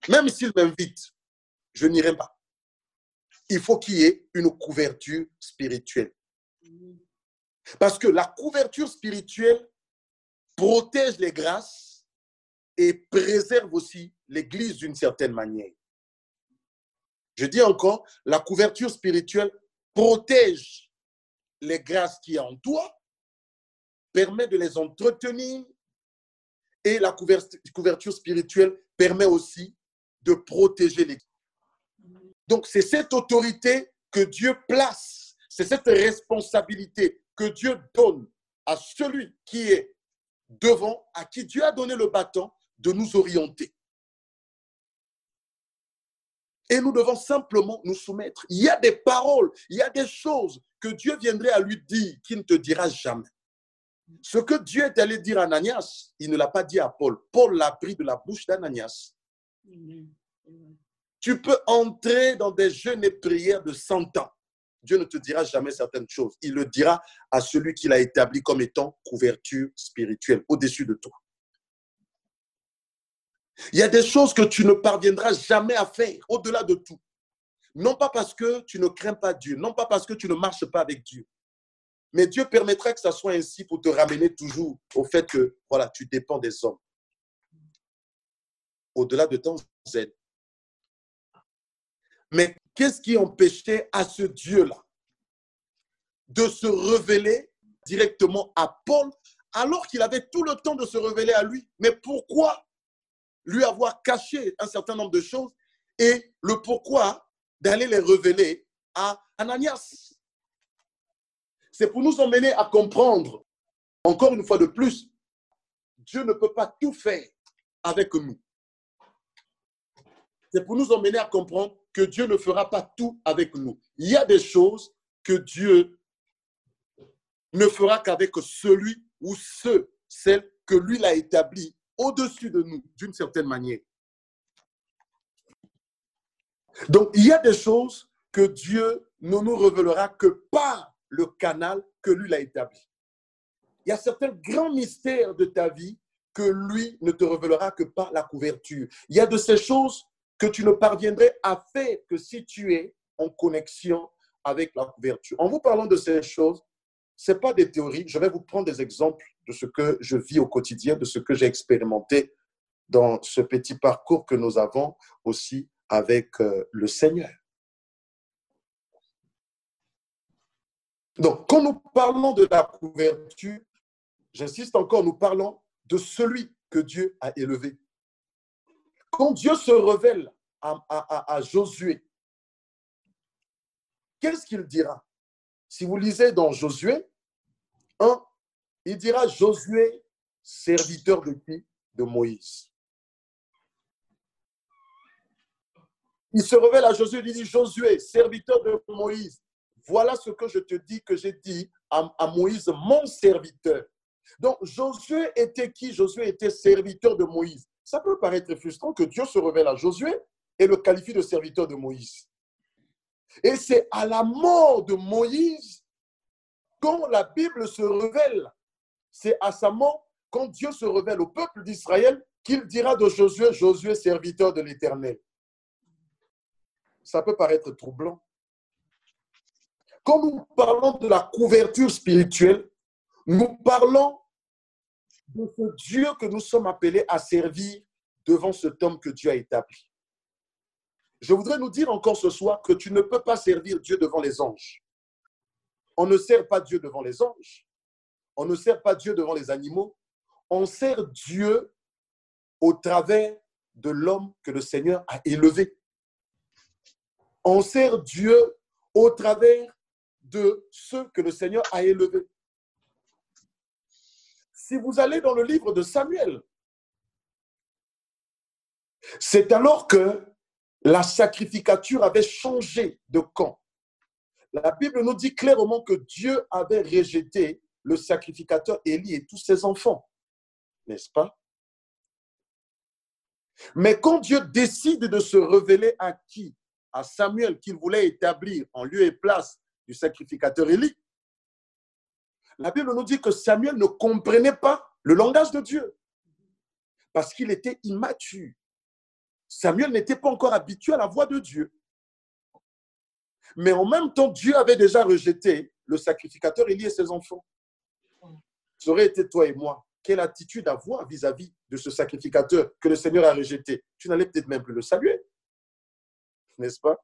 même s'il m'invite, je n'irai pas. Il faut qu'il y ait une couverture spirituelle. Parce que la couverture spirituelle protège les grâces et préserve aussi l'Église d'une certaine manière. Je dis encore, la couverture spirituelle protège les grâces qui y a en toi, permet de les entretenir et la couverture spirituelle permet aussi de protéger l'Église. Donc, c'est cette autorité que Dieu place, c'est cette responsabilité que Dieu donne à celui qui est devant, à qui Dieu a donné le bâton, de nous orienter. Et nous devons simplement nous soumettre. Il y a des paroles, il y a des choses que Dieu viendrait à lui dire qui ne te dira jamais. Ce que Dieu est allé dire à Ananias, il ne l'a pas dit à Paul. Paul l'a pris de la bouche d'Ananias. Tu peux entrer dans des jeûnes et prières de 100 ans. Dieu ne te dira jamais certaines choses. Il le dira à celui qui l'a établi comme étant couverture spirituelle au-dessus de toi. Il y a des choses que tu ne parviendras jamais à faire au-delà de tout. Non pas parce que tu ne crains pas Dieu, non pas parce que tu ne marches pas avec Dieu. Mais Dieu permettra que ça soit ainsi pour te ramener toujours au fait que voilà, tu dépends des hommes. Au-delà de temps Z. Mais qu'est-ce qui empêchait à ce Dieu-là de se révéler directement à Paul alors qu'il avait tout le temps de se révéler à lui? Mais pourquoi lui avoir caché un certain nombre de choses et le pourquoi d'aller les révéler à Ananias? C'est pour nous emmener à comprendre, encore une fois de plus, Dieu ne peut pas tout faire avec nous c'est pour nous emmener à comprendre que Dieu ne fera pas tout avec nous. Il y a des choses que Dieu ne fera qu'avec celui ou ceux, celle que lui l'a établi au-dessus de nous, d'une certaine manière. Donc, il y a des choses que Dieu ne nous révélera que par le canal que lui l'a établi. Il y a certains grands mystères de ta vie que lui ne te révélera que par la couverture. Il y a de ces choses que tu ne parviendrais à faire que si tu es en connexion avec la couverture. En vous parlant de ces choses, ce pas des théories, je vais vous prendre des exemples de ce que je vis au quotidien, de ce que j'ai expérimenté dans ce petit parcours que nous avons aussi avec euh, le Seigneur. Donc, quand nous parlons de la couverture, j'insiste encore, nous parlons de celui que Dieu a élevé. Quand Dieu se révèle à, Josué, qu'est-ce qu'il dira? Si vous lisez dans Josué 1, il dira Josué, serviteur de qui? De Moïse. Il se révèle à Josué, il dit Josué, serviteur de Moïse, voilà ce que je te dis que j'ai dit à, Moïse, mon serviteur. Donc, Josué était qui? Josué était serviteur de Moïse. Ça peut paraître frustrant que Dieu se révèle à Josué et le qualifie de serviteur de Moïse. Et c'est à la mort de Moïse quand la Bible se révèle. C'est à sa mort, quand Dieu se révèle au peuple d'Israël, qu'il dira de Josué, Josué, serviteur de l'Éternel. Ça peut paraître troublant. Quand nous parlons de la couverture spirituelle, nous parlons de ce Dieu que nous sommes appelés à servir devant cet homme que Dieu a établi. Je voudrais nous dire encore ce soir que tu ne peux pas servir Dieu devant les anges. On ne sert pas Dieu devant les anges. On ne sert pas Dieu devant les animaux. On sert Dieu au travers de l'homme que le Seigneur a élevé. On sert Dieu au travers de ceux que le Seigneur a élevés. Si vous allez dans le livre de Samuel, c'est alors que la sacrificature avait changé de camp. La Bible nous dit clairement que Dieu avait rejeté le sacrificateur Élie et tous ses enfants, n'est-ce pas? Mais quand Dieu décide de se révéler à qui? À Samuel qu'il voulait établir en lieu et place du sacrificateur Élie. La Bible nous dit que Samuel ne comprenait pas le langage de Dieu parce qu'il était immature. Samuel n'était pas encore habitué à la voix de Dieu. Mais en même temps, Dieu avait déjà rejeté le sacrificateur Élie et ses enfants. Ça aurait été toi et moi. Quelle attitude avoir vis-à-vis de ce sacrificateur que le Seigneur a rejeté? Tu n'allais peut-être même plus le saluer. N'est-ce pas?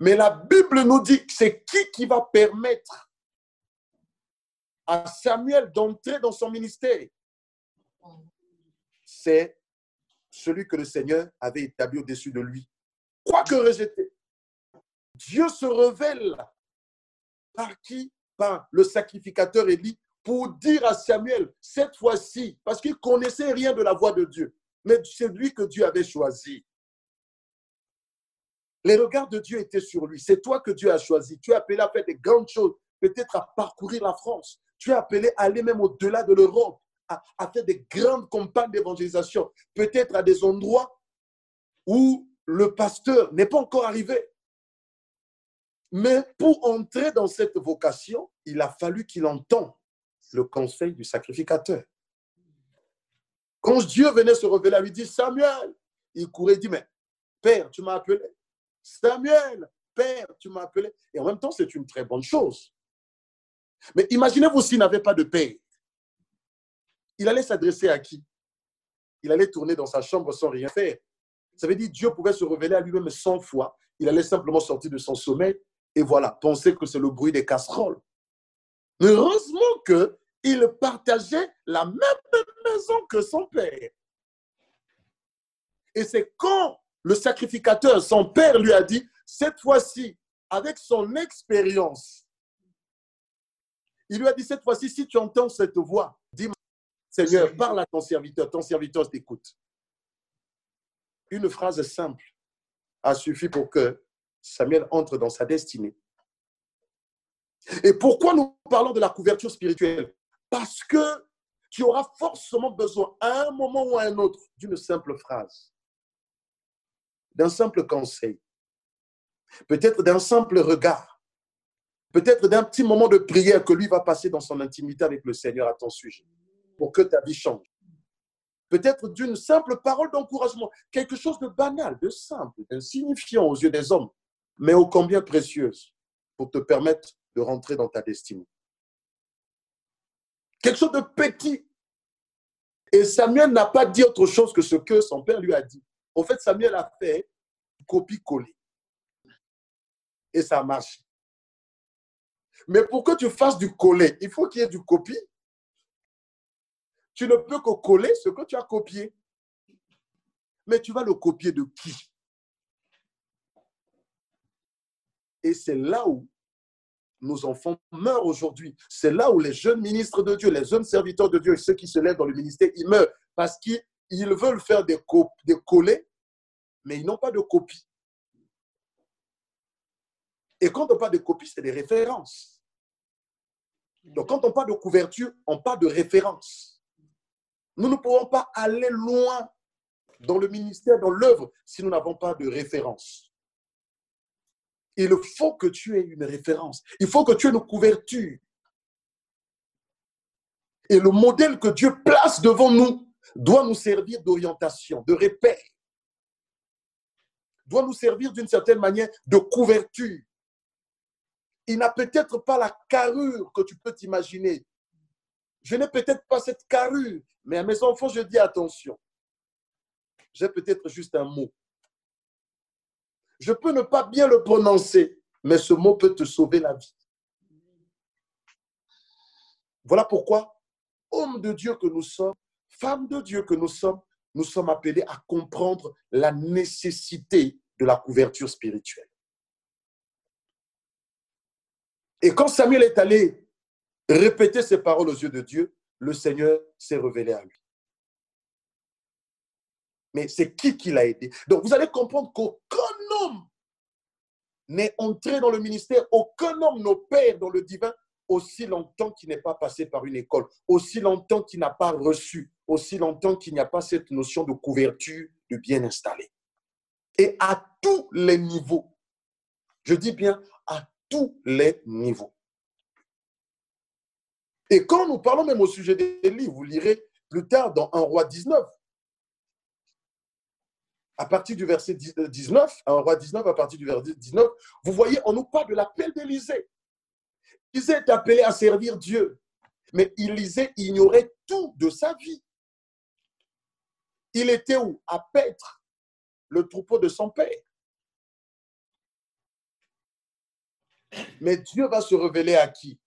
Mais la Bible nous dit que c'est qui qui va permettre à Samuel d'entrer dans son ministère? C'est celui que le Seigneur avait établi au-dessus de lui. Quoique rejeté, Dieu se révèle par qui? Par le sacrificateur Élie pour dire à Samuel, cette fois-ci, parce qu'il connaissait rien de la voix de Dieu, mais c'est lui que Dieu avait choisi. Les regards de Dieu étaient sur lui. C'est toi que Dieu a choisi. Tu es appelé à faire des grandes choses, peut-être à parcourir la France. Tu es appelé à aller même au-delà de l'Europe, à, faire des grandes campagnes d'évangélisation, peut-être à des endroits où le pasteur n'est pas encore arrivé. Mais pour entrer dans cette vocation, il a fallu qu'il entende le conseil du sacrificateur. Quand Dieu venait se révéler, il lui dit Samuel, il courait et dit Mais Père, tu m'as appelé. Samuel, Père, tu m'as appelé. Et en même temps, c'est une très bonne chose. Mais imaginez-vous s'il n'avait pas de Père. Il allait s'adresser à qui? Il allait tourner dans sa chambre sans rien faire. Ça veut dire Dieu pouvait se révéler à lui-même 100 fois. Il allait simplement sortir de son sommeil et voilà, penser que c'est le bruit des casseroles. Mais heureusement qu'il partageait la même maison que son père. Et c'est quand le sacrificateur, son père lui a dit, cette fois-ci, avec son expérience, il lui a dit, cette fois-ci, si tu entends cette voix, dis Seigneur, parle à ton serviteur, ton serviteur t'écoute. Une phrase simple a suffi pour que Samuel entre dans sa destinée. Et pourquoi nous parlons de la couverture spirituelle? Parce que tu auras forcément besoin, à un moment ou à un autre, d'une simple phrase, d'un simple conseil, peut-être d'un simple regard, peut-être d'un petit moment de prière que lui va passer dans son intimité avec le Seigneur à ton sujet, pour que ta vie change. Peut-être d'une simple parole d'encouragement, quelque chose de banal, de simple, d'insignifiant aux yeux des hommes, mais ô combien précieuse pour te permettre de rentrer dans ta destinée. Quelque chose de petit. Et Samuel n'a pas dit autre chose que ce que son père lui a dit. En fait, Samuel a fait copie-coller. Et ça marche. Mais pour que tu fasses du coller, il faut qu'il y ait du copie. Tu ne peux que coller ce que tu as copié. Mais tu vas le copier de qui? Et c'est là où nos enfants meurent aujourd'hui. C'est là où les jeunes ministres de Dieu, les jeunes serviteurs de Dieu et ceux qui se lèvent dans le ministère, ils meurent parce qu'ils veulent faire des, des collets, mais ils n'ont pas de copie. Et quand on parle de copie, c'est des références. Donc quand on parle de couverture, on parle de référence. Nous ne pouvons pas aller loin dans le ministère, dans l'œuvre, si nous n'avons pas de référence. Il faut que tu aies une référence. Il faut que tu aies une couverture. Et le modèle que Dieu place devant nous doit nous servir d'orientation, de repère. Doit nous servir d'une certaine manière de couverture. Il n'a peut-être pas la carrure que tu peux t'imaginer. Je n'ai peut-être pas cette carrure, mais à mes enfants, je dis attention. J'ai peut-être juste un mot, je peux ne pas bien le prononcer, mais ce mot peut te sauver la vie. Voilà pourquoi, homme de Dieu que nous sommes, femme de Dieu que nous sommes, nous sommes appelés à comprendre la nécessité de la couverture spirituelle. Et quand Samuel est allé répéter ces paroles aux yeux de Dieu, le Seigneur s'est révélé à lui. Mais c'est qui qui l'a aidé? Donc vous allez comprendre qu'aucun homme n'est entré dans le ministère, aucun homme n'opère dans le divin aussi longtemps qu'il n'est pas passé par une école, aussi longtemps qu'il n'a pas reçu, aussi longtemps qu'il n'y a pas cette notion de couverture, de bien installé. Et à tous les niveaux, je dis bien à tous les niveaux. Et quand nous parlons même au sujet des livres, vous lirez plus tard dans un roi 19, à partir du verset 19, un roi 19, à partir du verset 19, vous voyez, on nous parle de l'appel d'Élysée. Élysée est appelé à servir Dieu, mais Élysée ignorait tout de sa vie. Il était où? À paître le troupeau de son père. Mais Dieu va se révéler à qui?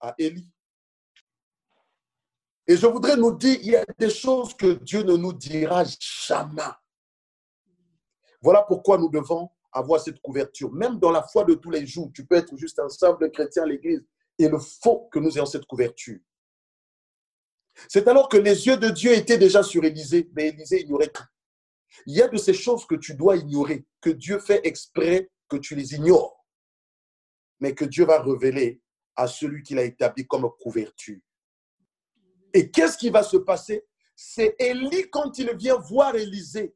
À Élie. Et je voudrais nous dire, il y a des choses que Dieu ne nous dira jamais. Voilà pourquoi nous devons avoir cette couverture. Même dans la foi de tous les jours, tu peux être juste un simple chrétien à l'église. Il faut que nous ayons cette couverture. C'est alors que les yeux de Dieu étaient déjà sur Élisée, mais Élisée ignorait tout. Il y a de ces choses que tu dois ignorer, que Dieu fait exprès que tu les ignores, mais que Dieu va révéler à celui qui l'a établi comme couverture. Et qu'est-ce qui va se passer? C'est Élie, quand il vient voir Élisée,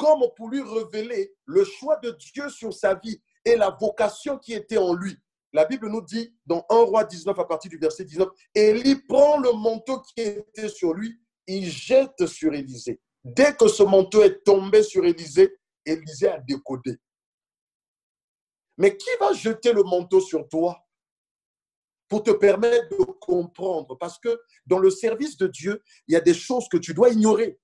comme pour lui révéler le choix de Dieu sur sa vie et la vocation qui était en lui. La Bible nous dit dans 1 roi 19 à partir du verset 19, Élie prend le manteau qui était sur lui, il jette sur Élisée. Dès que ce manteau est tombé sur Élisée, Élisée a décodé. Mais qui va jeter le manteau sur toi pour te permettre de comprendre? Parce que dans le service de Dieu, il y a des choses que tu dois ignorer.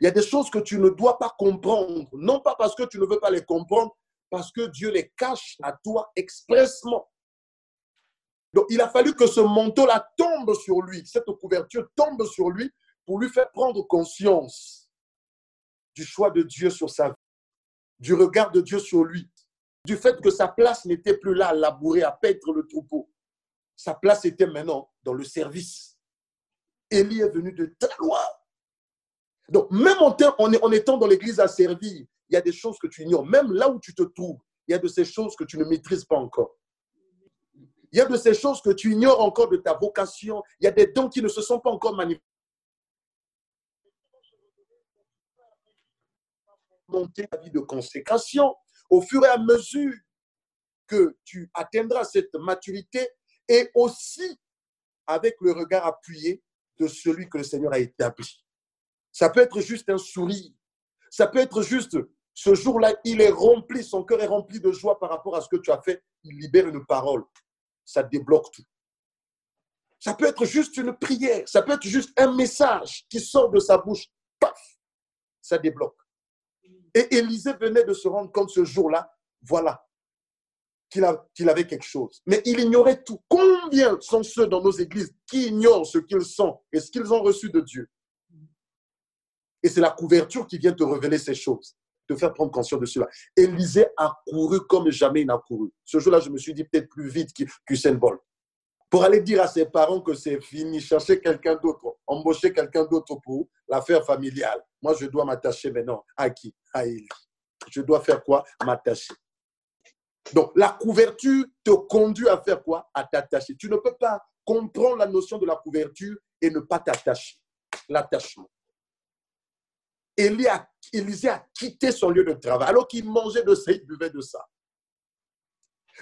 Il y a des choses que tu ne dois pas comprendre, non pas parce que tu ne veux pas les comprendre, parce que Dieu les cache à toi expressement. Donc, il a fallu que ce manteau-là tombe sur lui, cette couverture tombe sur lui pour lui faire prendre conscience du choix de Dieu sur sa vie, du regard de Dieu sur lui, du fait que sa place n'était plus là à labourer, à paître le troupeau. Sa place était maintenant dans le service. Élie est venu de très loin donc, même en, étant dans l'église à servir, il y a des choses que tu ignores. Même là où tu te trouves, il y a de ces choses que tu ne maîtrises pas encore. Il y a de ces choses que tu ignores encore de ta vocation. Il y a des dons qui ne se sont pas encore manifestés. Monter ta vie de consécration au fur et à mesure que tu atteindras cette maturité et aussi avec le regard appuyé de celui que le Seigneur a établi. Ça peut être juste un sourire. Ça peut être juste ce jour-là, il est rempli, son cœur est rempli de joie par rapport à ce que tu as fait. Il libère une parole. Ça débloque tout. Ça peut être juste une prière. Ça peut être juste un message qui sort de sa bouche. Paf Ça débloque. Et Élisée venait de se rendre compte ce jour-là, voilà, qu'il avait quelque chose. Mais il ignorait tout. Combien sont ceux dans nos églises qui ignorent ce qu'ils sont et ce qu'ils ont reçu de Dieu? Et c'est la couverture qui vient te révéler ces choses, te faire prendre conscience de cela. Élisée a couru comme jamais il n'a couru. Ce jour-là, je me suis dit peut-être plus vite qu'Usain Bolt. Pour aller dire à ses parents que c'est fini, chercher quelqu'un d'autre, embaucher quelqu'un d'autre pour l'affaire familiale. Moi, je dois m'attacher maintenant. À qui? À Élie. Je dois faire quoi? M'attacher. Donc, la couverture te conduit à faire quoi? À t'attacher. Tu ne peux pas comprendre la notion de la couverture et ne pas t'attacher. L'attachement. Élisée a quitté son lieu de travail alors qu'il mangeait de ça, il buvait de ça.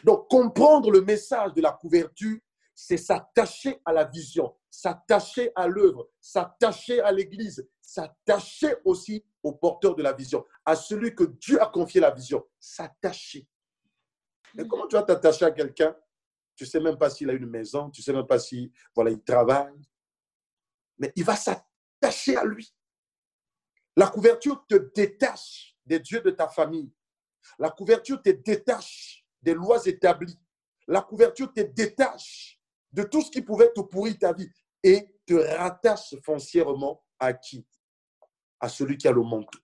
Donc, comprendre le message de la couverture, c'est s'attacher à la vision, s'attacher à l'œuvre, s'attacher à l'Église, s'attacher aussi au porteur de la vision, à celui que Dieu a confié la vision, s'attacher. Mais comment tu vas t'attacher à quelqu'un? Tu ne sais même pas s'il a une maison, tu ne sais même pas si voilà, il travaille. Mais il va s'attacher à lui. La couverture te détache des dieux de ta famille. La couverture te détache des lois établies. La couverture te détache de tout ce qui pouvait te pourrir ta vie et te rattache foncièrement à qui? À celui qui a le manteau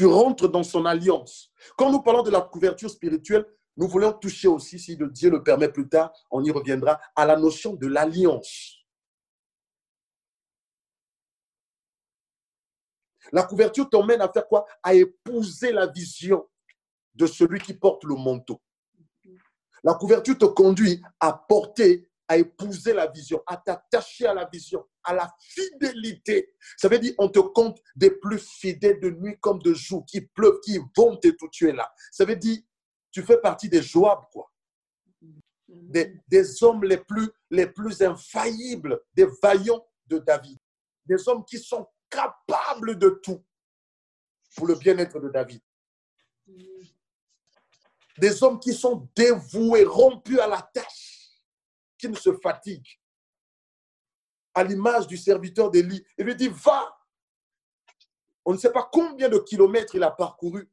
tu rentres dans son alliance. Quand nous parlons de la couverture spirituelle, nous voulons toucher aussi, si Dieu le permet plus tard, on y reviendra, à la notion de l'alliance. La couverture t'emmène à faire quoi? À épouser la vision de celui qui porte le manteau. La couverture te conduit à porter à épouser la vision, à t'attacher à la vision, à la fidélité. Ça veut dire, on te compte des plus fidèles de nuit comme de jour, qui pleuvent, qui vont et tout, tu es là. Ça veut dire, tu fais partie des Joab, quoi. Des, des, hommes les plus, les plus infaillibles, des vaillants de David. Des hommes qui sont capables de tout pour le bien-être de David. Des hommes qui sont dévoués, rompus à la tâche qui ne se fatigue. À l'image du serviteur d'Élie. Il lui dit, va. On ne sait pas combien de kilomètres il a parcouru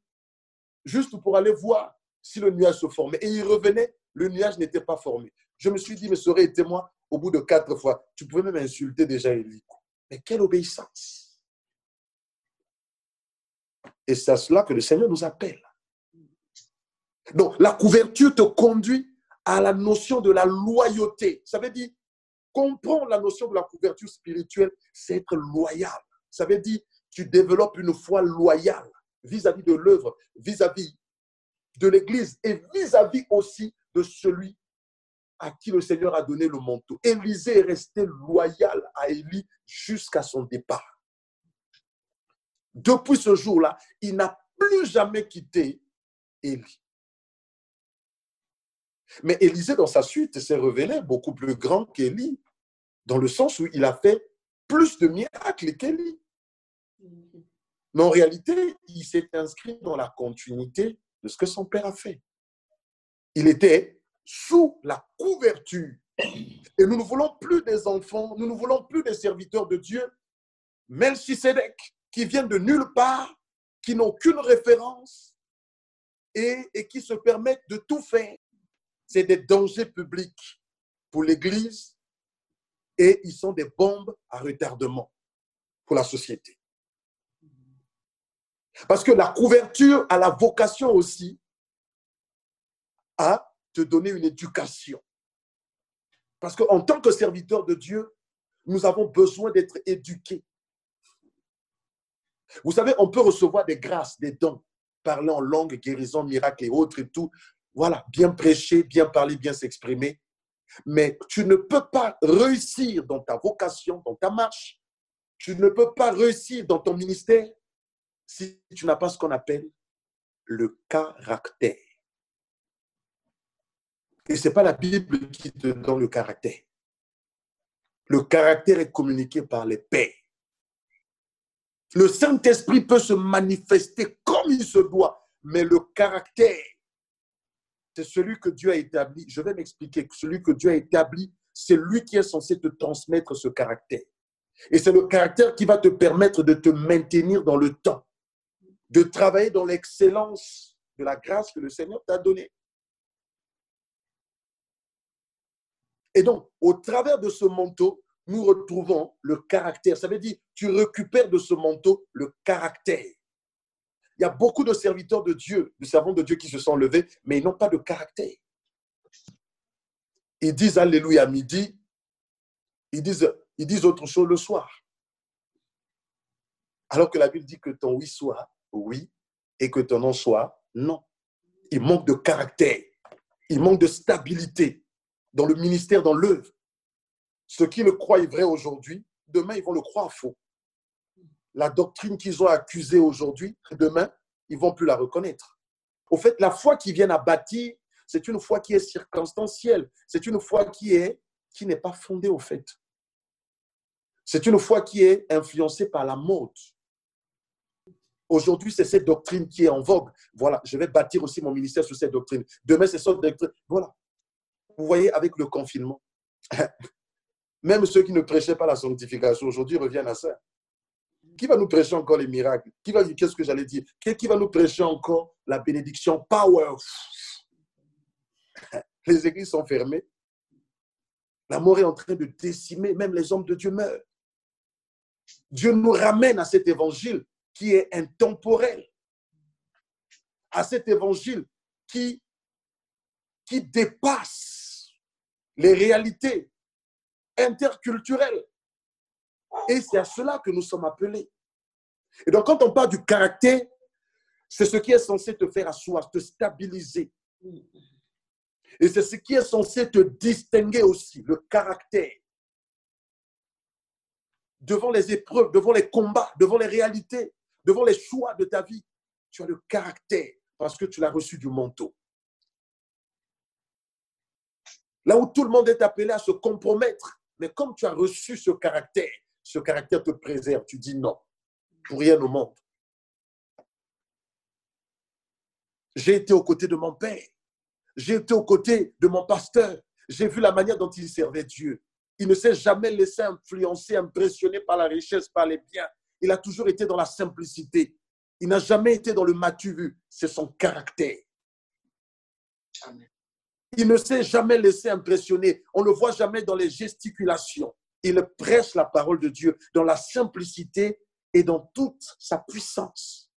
juste pour aller voir si le nuage se formait. Et il revenait, le nuage n'était pas formé. Je me suis dit, mais ça aurait été moi au bout de quatre fois. Tu pouvais même insulter déjà Élie. Mais quelle obéissance. Et c'est à cela que le Seigneur nous appelle. Donc, la couverture te conduit à la notion de la loyauté. Ça veut dire, comprendre la notion de la couverture spirituelle, c'est être loyal. Ça veut dire, tu développes une foi loyale vis-à-vis de l'œuvre, vis-à-vis de l'Église et vis-à-vis aussi de celui à qui le Seigneur a donné le manteau. Élisée est resté loyal à Élie jusqu'à son départ. Depuis ce jour-là, il n'a plus jamais quitté Élie. Mais Élisée, dans sa suite, s'est révélé beaucoup plus grand qu'Élie, dans le sens où il a fait plus de miracles qu'Élie. Mais en réalité, il s'est inscrit dans la continuité de ce que son père a fait. Il était sous la couverture. Et nous ne voulons plus des enfants, nous ne voulons plus des serviteurs de Dieu, Melchisedec, qui viennent de nulle part, qui n'ont aucune référence et, et qui se permettent de tout faire c'est des dangers publics pour l'Église et ils sont des bombes à retardement pour la société. Parce que la couverture a la vocation aussi à te donner une éducation. Parce qu'en tant que serviteur de Dieu, nous avons besoin d'être éduqués. Vous savez, on peut recevoir des grâces, des dons, parler en langue, guérison, miracle et autres et tout, voilà, bien prêcher, bien parler, bien s'exprimer. Mais tu ne peux pas réussir dans ta vocation, dans ta marche. Tu ne peux pas réussir dans ton ministère si tu n'as pas ce qu'on appelle le caractère. Et ce n'est pas la Bible qui te donne le caractère. Le caractère est communiqué par les pères. Le Saint-Esprit peut se manifester comme il se doit, mais le caractère, c'est celui que Dieu a établi. Je vais m'expliquer. Celui que Dieu a établi, c'est lui qui est censé te transmettre ce caractère. Et c'est le caractère qui va te permettre de te maintenir dans le temps, de travailler dans l'excellence de la grâce que le Seigneur t'a donnée. Et donc, au travers de ce manteau, nous retrouvons le caractère. Ça veut dire, tu récupères de ce manteau le caractère. Il y a beaucoup de serviteurs de Dieu, de servants de Dieu qui se sont levés, mais ils n'ont pas de caractère. Ils disent Alléluia midi, ils disent, ils disent autre chose le soir. Alors que la Bible dit que ton oui soit oui et que ton non soit non. Il manque de caractère, il manque de stabilité dans le ministère, dans l'œuvre. Ceux qui le croient vrai aujourd'hui, demain, ils vont le croire faux. La doctrine qu'ils ont accusée aujourd'hui, demain, ils vont plus la reconnaître. Au fait, la foi qu'ils viennent à bâtir, c'est une foi qui est circonstancielle. C'est une foi qui est qui n'est pas fondée au fait. C'est une foi qui est influencée par la mode. Aujourd'hui, c'est cette doctrine qui est en vogue. Voilà, je vais bâtir aussi mon ministère sur cette doctrine. Demain, c'est cette doctrine. Voilà. Vous voyez, avec le confinement, [laughs] même ceux qui ne prêchaient pas la sanctification aujourd'hui reviennent à ça. Qui va nous prêcher encore les miracles? Qui va qu'est-ce que j'allais dire? Qui va nous prêcher encore la bénédiction? Power! [laughs] Les églises sont fermées. La mort est en train de décimer, même les hommes de Dieu meurent. Dieu nous ramène à cet évangile qui est intemporel, à cet évangile qui, qui dépasse les réalités interculturelles. Et c'est à cela que nous sommes appelés. Et donc, quand on parle du caractère, c'est ce qui est censé te faire asseoir, te stabiliser. Et c'est ce qui est censé te distinguer aussi, le caractère. Devant les épreuves, devant les combats, devant les réalités, devant les choix de ta vie, tu as le caractère parce que tu l'as reçu du manteau. Là où tout le monde est appelé à se compromettre. Mais comme tu as reçu ce caractère, ce caractère te préserve. Tu dis non, pour rien au monde. J'ai été aux côtés de mon père. J'ai été aux côtés de mon pasteur. J'ai vu la manière dont il servait Dieu. Il ne s'est jamais laissé influencer, impressionner par la richesse, par les biens. Il a toujours été dans la simplicité. Il n'a jamais été dans le matu C'est son caractère. Amen. Il ne s'est jamais laissé impressionner. On ne le voit jamais dans les gesticulations. Il prêche la parole de Dieu dans la simplicité et dans toute sa puissance.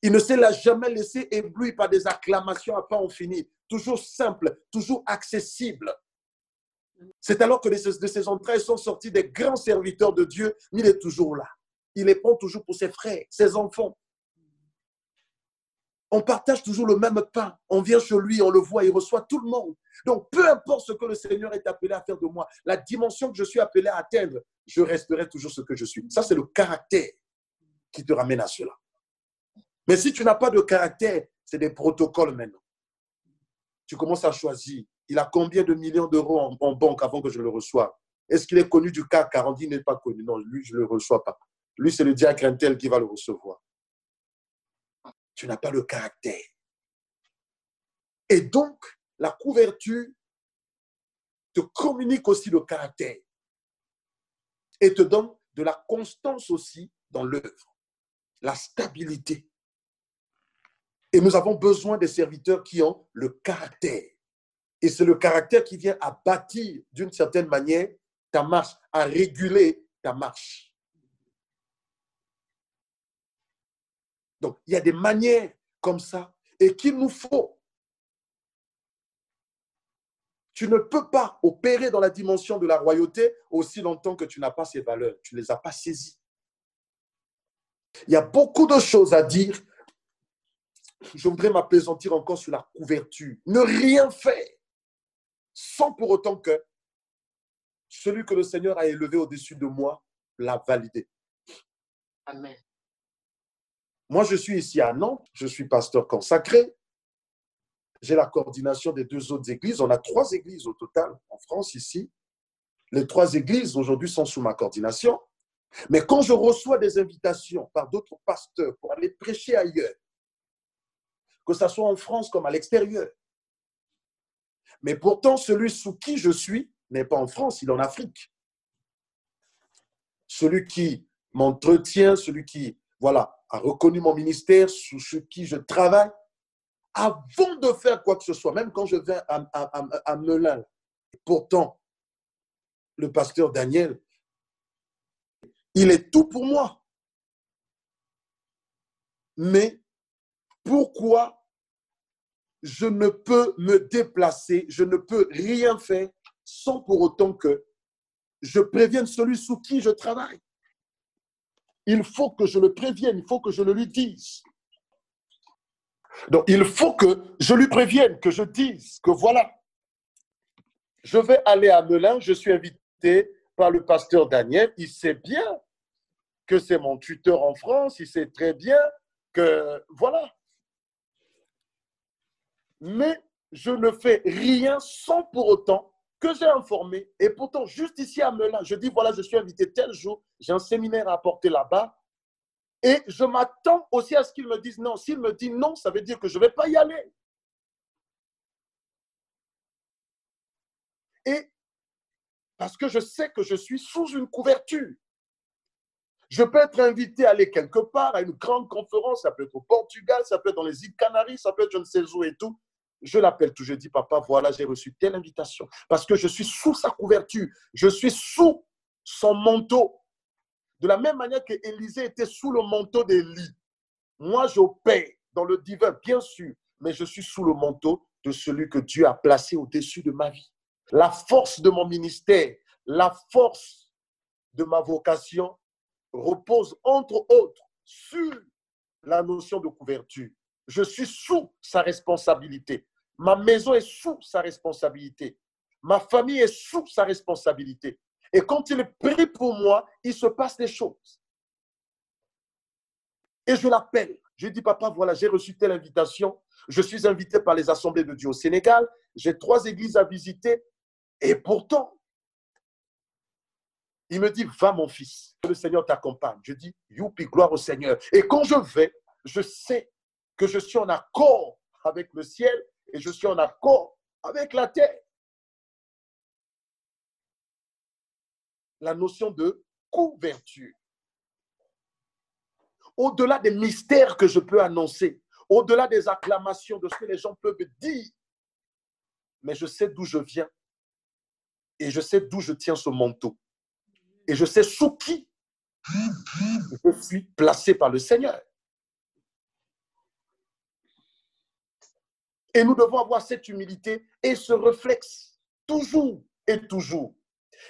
Il ne s'est jamais laissé éblouir par des acclamations à pas en finir. Toujours simple, toujours accessible. C'est alors que de ses entrailles sont sortis des grands serviteurs de Dieu, mais il est toujours là. Il répond toujours pour ses frères, ses enfants, on partage toujours le même pain. On vient chez lui, on le voit, il reçoit tout le monde. Donc, peu importe ce que le Seigneur est appelé à faire de moi, la dimension que je suis appelé à atteindre, je resterai toujours ce que je suis. Ça, c'est le caractère qui te ramène à cela. Mais si tu n'as pas de caractère, c'est des protocoles maintenant. Tu commences à choisir. Il a combien de millions d'euros en, banque avant que je le reçoive? Est-ce qu'il est connu du CAC 40 Il n'est pas connu? Non, lui, je ne le reçois pas. Lui, c'est le diacre tel qui va le recevoir tu n'as pas le caractère. Et donc, la couverture te communique aussi le caractère et te donne de la constance aussi dans l'œuvre, la stabilité. Et nous avons besoin des serviteurs qui ont le caractère. Et c'est le caractère qui vient à bâtir d'une certaine manière ta marche, à réguler ta marche. Donc, il y a des manières comme ça et qu'il nous faut. Tu ne peux pas opérer dans la dimension de la royauté aussi longtemps que tu n'as pas ces valeurs. Tu ne les as pas saisies. Il y a beaucoup de choses à dire je voudrais m'apaisantir encore sur la couverture. Ne rien faire sans pour autant que celui que le Seigneur a élevé au-dessus de moi l'a validé. Amen. Moi, je suis ici à Nantes, je suis pasteur consacré. J'ai la coordination des deux autres églises. On a trois églises au total en France ici. Les trois églises aujourd'hui sont sous ma coordination. Mais quand je reçois des invitations par d'autres pasteurs pour aller prêcher ailleurs, que ce soit en France comme à l'extérieur, mais pourtant celui sous qui je suis n'est pas en France, il est en Afrique. Celui qui m'entretient, celui qui, voilà, a reconnu mon ministère, sous qui je travaille, avant de faire quoi que ce soit, même quand je vais à, à. Pourtant, le pasteur Daniel, il est tout pour moi. Mais pourquoi je ne peux me déplacer, je ne peux rien faire sans pour autant que je prévienne celui sous qui je travaille? Il faut que je le prévienne, il faut que je le lui dise. Donc, il faut que je lui prévienne, que je dise que voilà, je vais aller à Melun, je suis invité par le pasteur Daniel. Il sait bien que c'est mon tuteur en France, il sait très bien que voilà. Mais je ne fais rien sans pour autant que j'ai informé. Et pourtant, juste ici à Melun, je dis voilà, je suis invité tel jour, j'ai un séminaire à apporter là-bas. Et je m'attends aussi à ce qu'il me dise non. S'il me dit non, ça veut dire que je ne vais pas y aller. Et parce que je sais que je suis sous une couverture. Je peux être invité à aller quelque part, à une grande conférence, ça peut être au Portugal, ça peut être dans les îles Canaries, ça peut être je ne sais où et tout. Je l'appelle tout, je dis, papa, voilà, j'ai reçu telle invitation. Parce que je suis sous sa couverture, je suis sous son manteau. De la même manière que Élisée était sous le manteau d'Élie. Moi, j'opère dans le divin, bien sûr, mais je suis sous le manteau de celui que Dieu a placé au-dessus de ma vie. La force de mon ministère, la force de ma vocation repose entre autres sur la notion de couverture. Je suis sous sa responsabilité. Ma maison est sous sa responsabilité. Ma famille est sous sa responsabilité. Et quand il prie pour moi, il se passe des choses. Et je l'appelle. Je dis, papa, voilà, j'ai reçu telle invitation. Je suis invité par les assemblées de Dieu au Sénégal. J'ai trois églises à visiter. Et pourtant, il me dit, va mon fils, le Seigneur t'accompagne. Je dis, youpi, gloire au Seigneur. Et quand je vais, je sais que je suis en accord avec le ciel et je suis en accord avec la terre. la notion de couverture. Au-delà des mystères que je peux annoncer, au-delà des acclamations de ce que les gens peuvent dire, mais je sais d'où je viens et je sais d'où je tiens ce manteau et je sais sous qui je suis placé par le Seigneur. Et nous devons avoir cette humilité et ce réflexe toujours et toujours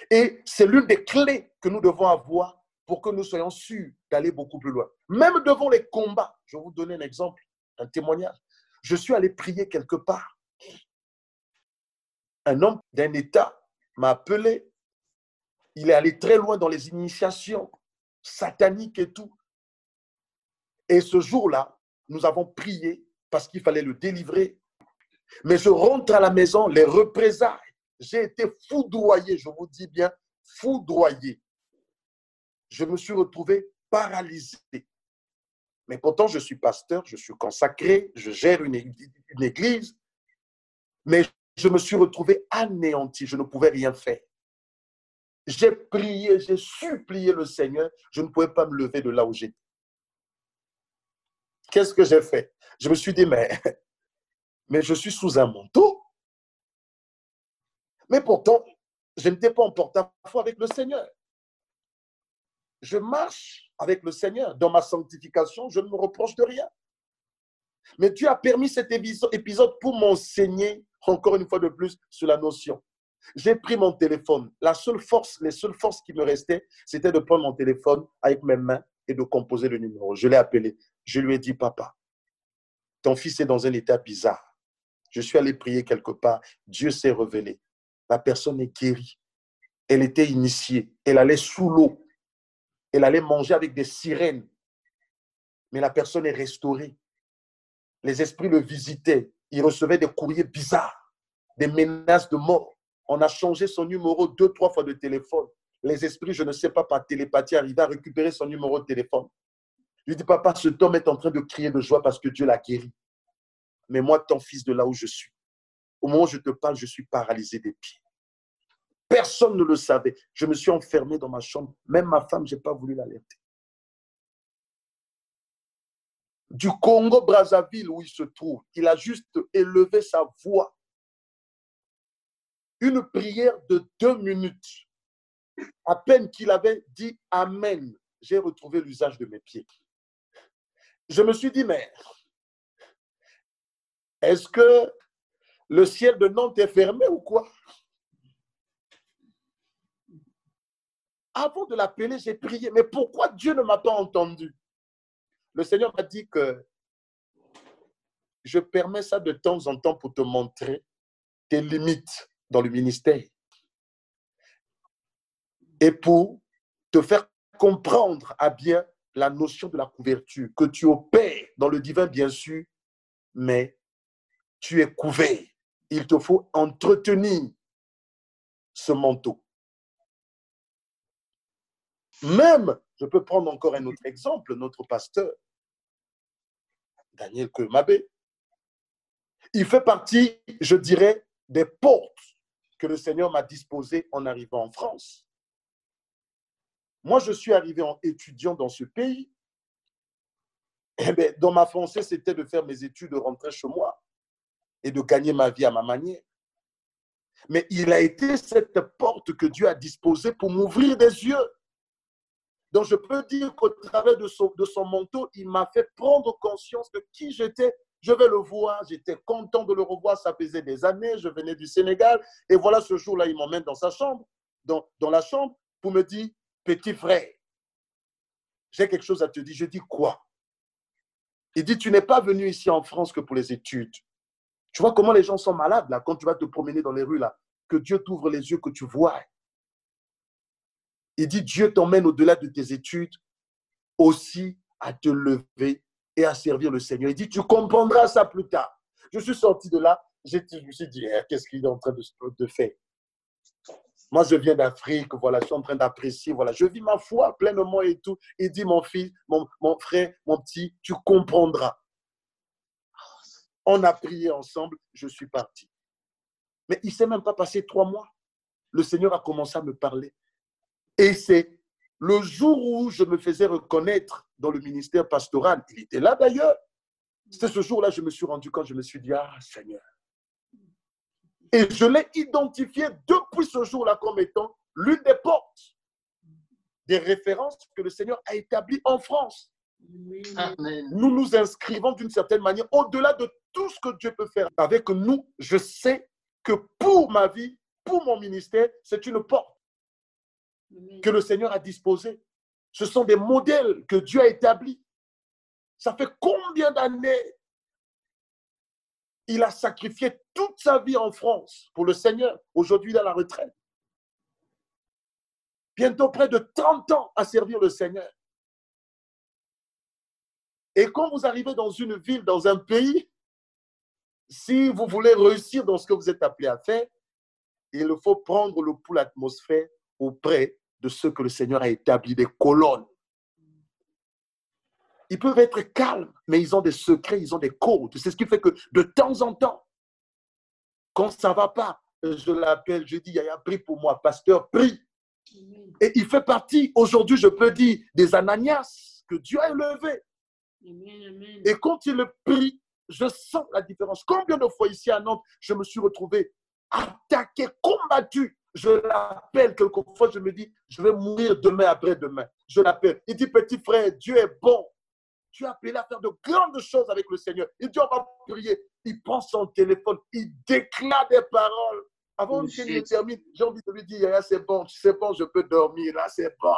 et c'est l'une des clés que nous devons avoir pour que nous soyons sûrs d'aller beaucoup plus loin. Même devant les combats, je vais vous donner un exemple, un témoignage. Je suis allé prier quelque part. Un homme d'un État m'a appelé. Il est allé très loin dans les initiations sataniques et tout. Et ce jour-là, nous avons prié parce qu'il fallait le délivrer. Mais je rentre à la maison, les représailles j'ai été foudroyé, je vous dis bien, foudroyé. Je me suis retrouvé paralysé. Mais pourtant, je suis pasteur, je suis consacré, je gère une, église, mais je me suis retrouvé anéanti, je ne pouvais rien faire. J'ai prié, j'ai supplié le Seigneur, je ne pouvais pas me lever de là où j'étais. Qu'est-ce que j'ai fait? Je me suis dit, mais, mais je suis sous un manteau. Mais pourtant, je n'étais pas en porte-à-faux avec le Seigneur. Je marche avec le Seigneur. Dans ma sanctification, je ne me reproche de rien. Mais Dieu a permis cet épisode pour m'enseigner, encore une fois de plus, sur la notion. J'ai pris mon téléphone. La seule force, les seules forces qui me restaient, c'était de prendre mon téléphone avec mes mains et de composer le numéro. Je l'ai appelé. Je lui ai dit, papa, ton fils est dans un état bizarre. Je suis allé prier quelque part, Dieu s'est révélé. La personne est guérie. Elle était initiée, elle allait sous l'eau, elle allait manger avec des sirènes, mais la personne est restaurée. Les esprits le visitaient, il recevait des courriers bizarres, des menaces de mort. On a changé son numéro deux, trois fois de téléphone. Les esprits, je ne sais pas, par télépathie, arrivaient à récupérer son numéro de téléphone. Je lui dis, papa, cet homme est en train de crier de joie parce que Dieu l'a guéri. Mais moi, ton fils, de là où je suis, au moment où je te parle, je suis paralysé des pieds. Personne ne le savait. Je me suis enfermé dans ma chambre. Même ma femme, je n'ai pas voulu l'alerter. Du Congo, Brazzaville, où il se trouve, il a juste élevé sa voix. Une prière de deux minutes. À peine qu'il avait dit Amen, j'ai retrouvé l'usage de mes pieds je me suis dit, mais est-ce que le ciel de Nantes est fermé ou quoi? Avant de l'appeler, j'ai prié, mais pourquoi Dieu ne m'a pas entendu? Le Seigneur m'a dit que je permets ça de temps en temps pour te montrer tes limites dans le ministère et pour te faire comprendre à bien la notion de la couverture, que tu opères dans le divin, bien sûr, mais tu es couvert. Il te faut entretenir ce manteau. Même, je peux prendre encore un autre exemple, notre pasteur, Daniel Kemabé. Il fait partie, je dirais, des portes que le Seigneur m'a disposées en arrivant en France. Moi, je suis arrivé en étudiant dans ce pays. Eh dans ma pensée, c'était de faire mes études, de rentrer chez moi et de gagner ma vie à ma manière. Mais il a été cette porte que Dieu a disposée pour m'ouvrir des yeux. Donc, je peux dire qu'au travers de son, manteau, il m'a fait prendre conscience de qui j'étais. Je vais le voir, j'étais content de le revoir, ça faisait des années, je venais du Sénégal. Et voilà, ce jour-là, il m'emmène dans sa chambre, dans, dans la chambre, pour me dire, petit frère, j'ai quelque chose à te dire. Je dis quoi Il dit, tu n'es pas venu ici en France que pour les études. Tu vois comment les gens sont malades là, quand tu vas te promener dans les rues là, que Dieu t'ouvre les yeux, que tu vois. Il dit, Dieu t'emmène au-delà de tes études aussi à te lever et à servir le Seigneur. Il dit, tu comprendras ça plus tard. Je suis sorti de là, je me suis dit, eh, qu'est-ce qu'il est en train de, de faire? Moi, je viens d'Afrique, voilà, je suis en train d'apprécier, voilà, je vis ma foi pleinement et tout. Il dit, mon fils, mon, mon frère, mon petit, tu comprendras. On a prié ensemble, je suis parti. Mais il ne s'est même pas passé trois mois. Le Seigneur a commencé à me parler. Et c'est le jour où je me faisais reconnaître dans le ministère pastoral, il était là d'ailleurs. C'est ce jour-là, je me suis rendu compte, je me suis dit, ah Seigneur, et je l'ai identifié depuis ce jour-là comme étant l'une des portes des références que le Seigneur a établies en France. Nous nous inscrivons d'une certaine manière au-delà de tout ce que Dieu peut faire avec nous. Je sais que pour ma vie, pour mon ministère, c'est une porte que le Seigneur a disposée. Ce sont des modèles que Dieu a établis. Ça fait combien d'années il a sacrifié toute sa vie en France pour le Seigneur. Aujourd'hui, à la retraite. Bientôt près de 30 ans à servir le Seigneur. Et quand vous arrivez dans une ville, dans un pays, si vous voulez réussir dans ce que vous êtes appelé à faire, il faut prendre le pouls l'atmosphère auprès de ce que le Seigneur a établi, des colonnes, ils peuvent être calmes, mais ils ont des secrets, ils ont des codes. C'est ce qui fait que de temps en temps, quand ça ne va pas, je l'appelle, je dis, il y a pour moi, pasteur, prie. Et il fait partie, aujourd'hui, je peux dire, des Ananias que Dieu a élevés. Et quand il prie, je sens la différence. Combien de fois ici à Nantes, je me suis retrouvé attaqué, combattu. Je l'appelle quelquefois, je me dis, je vais mourir demain après-demain. Je l'appelle. Il dit, petit frère, Dieu est bon tu as appelé à faire de grandes choses avec le Seigneur. Il dit, on va prier. Il prend son téléphone, il déclare des paroles. Avant qu'il ne termine, j'ai envie de lui dire, c'est bon, c'est bon, je peux dormir, là, c'est bon.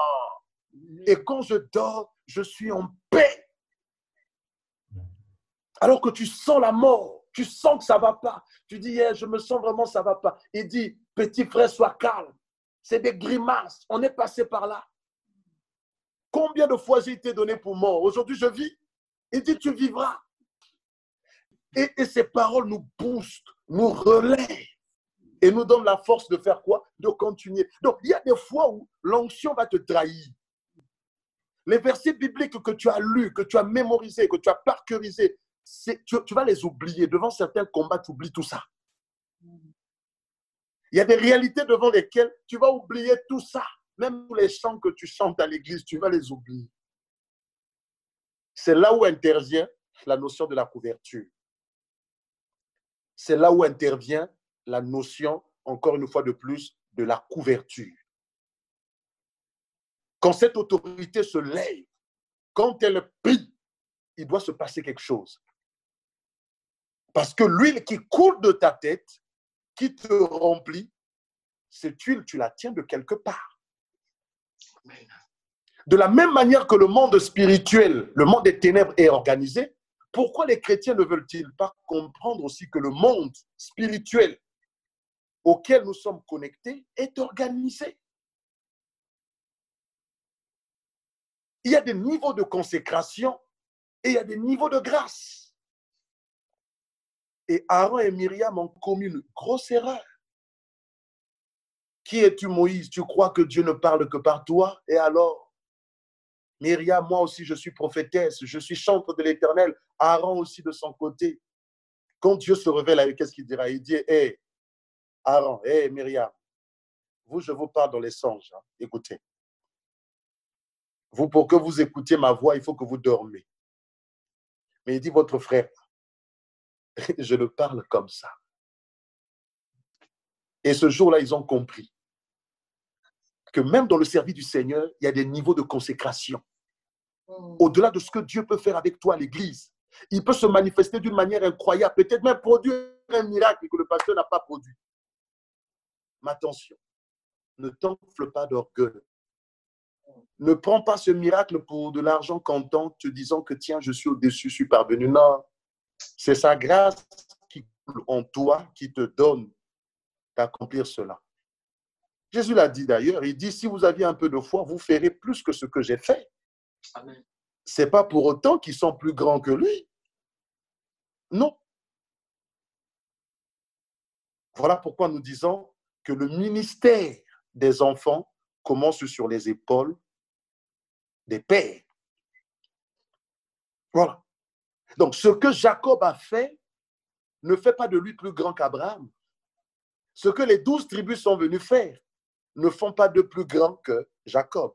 Et quand je dors, je suis en paix. Alors que tu sens la mort, tu sens que ça ne va pas. Tu dis, eh, je me sens vraiment, ça ne va pas. Il dit, petit frère, sois calme. C'est des grimaces. On est passé par là. Combien de fois j'ai été donné pour mort? Aujourd'hui, je vis. Il dit, tu vivras. Et, ces paroles nous boostent, nous relaient et nous donnent la force de faire quoi? De continuer. Donc, il y a des fois où l'onction va te trahir. Les versets bibliques que tu as lus, que tu as mémorisés, que tu as parcurisés, tu, vas les oublier. Devant certains combats, tu oublies tout ça. Il y a des réalités devant lesquelles tu vas oublier tout ça. Même les chants que tu chantes à l'église, tu vas les oublier. C'est là où intervient la notion de la couverture. C'est là où intervient la notion, encore une fois de plus, de la couverture. Quand cette autorité se lève, quand elle prie, il doit se passer quelque chose. Parce que l'huile qui coule de ta tête, qui te remplit, cette huile, tu la tiens de quelque part. De la même manière que le monde spirituel, le monde des ténèbres est organisé, pourquoi les chrétiens ne veulent-ils pas comprendre aussi que le monde spirituel auquel nous sommes connectés est organisé? Il y a des niveaux de consécration et il y a des niveaux de grâce. Et Aaron et Myriam ont commis une grosse erreur. Qui es-tu, Moïse? Tu crois que Dieu ne parle que par toi? Et alors Myriam, moi aussi, je suis prophétesse, je suis chantre de l'Éternel. Aaron aussi de son côté. Quand Dieu se révèle, qu'est-ce qu'il dira? Il dit Hé, Aaron, hé, Myriam, vous, je vous parle dans les songes. Hein. Écoutez. Vous, pour que vous écoutiez ma voix, il faut que vous dormez. Mais il dit Votre frère, [laughs] je le parle comme ça. Et ce jour-là, ils ont compris que même dans le service du Seigneur, il y a des niveaux de consécration. Hmm. Au-delà de ce que Dieu peut faire avec toi à l'Église, il peut se manifester d'une manière incroyable, peut-être même produire un miracle que le pasteur n'a pas produit. Mais attention, ne t'enfle pas d'orgueil. Ne prends pas ce miracle pour de l'argent comptant, te disant que tiens, je suis au-dessus, je suis parvenu. Non, c'est sa grâce qui coule en toi qui te donne d'accomplir cela. Jésus l'a dit d'ailleurs, il dit, si vous aviez un peu de foi, vous ferez plus que ce que j'ai fait. Ce n'est pas pour autant qu'ils sont plus grands que lui. Non. Voilà pourquoi nous disons que le ministère des enfants commence sur les épaules des pères. Voilà. Donc, ce que Jacob a fait ne fait pas de lui plus grand qu'Abraham. Ce que les douze tribus sont venues faire ne font pas de plus grand que Jacob.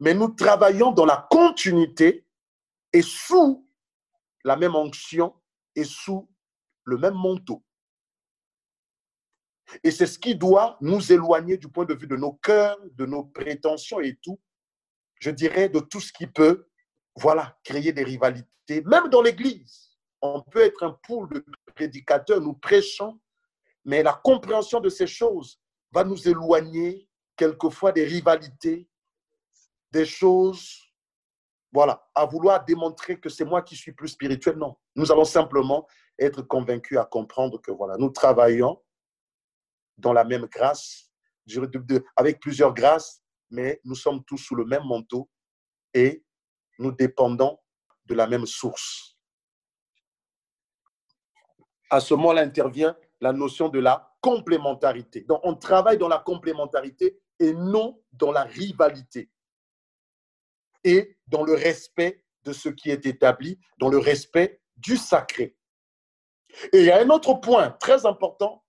Mais nous travaillons dans la continuité et sous la même onction et sous le même manteau. Et c'est ce qui doit nous éloigner du point de vue de nos cœurs, de nos prétentions et tout, je dirais, de tout ce qui peut voilà, créer des rivalités, même dans l'Église. On peut être un pool de prédicateurs, nous prêchons, mais la compréhension de ces choses va nous éloigner quelquefois des rivalités, des choses, voilà, à vouloir démontrer que c'est moi qui suis plus spirituel. Non, nous allons simplement être convaincus à comprendre que voilà, nous travaillons dans la même grâce, avec plusieurs grâces, mais nous sommes tous sous le même manteau et nous dépendons de la même source. À ce moment-là intervient la notion de la complémentarité. Donc, on travaille dans la complémentarité et non dans la rivalité. Et dans le respect de ce qui est établi, dans le respect du sacré. Et il y a un autre point très important.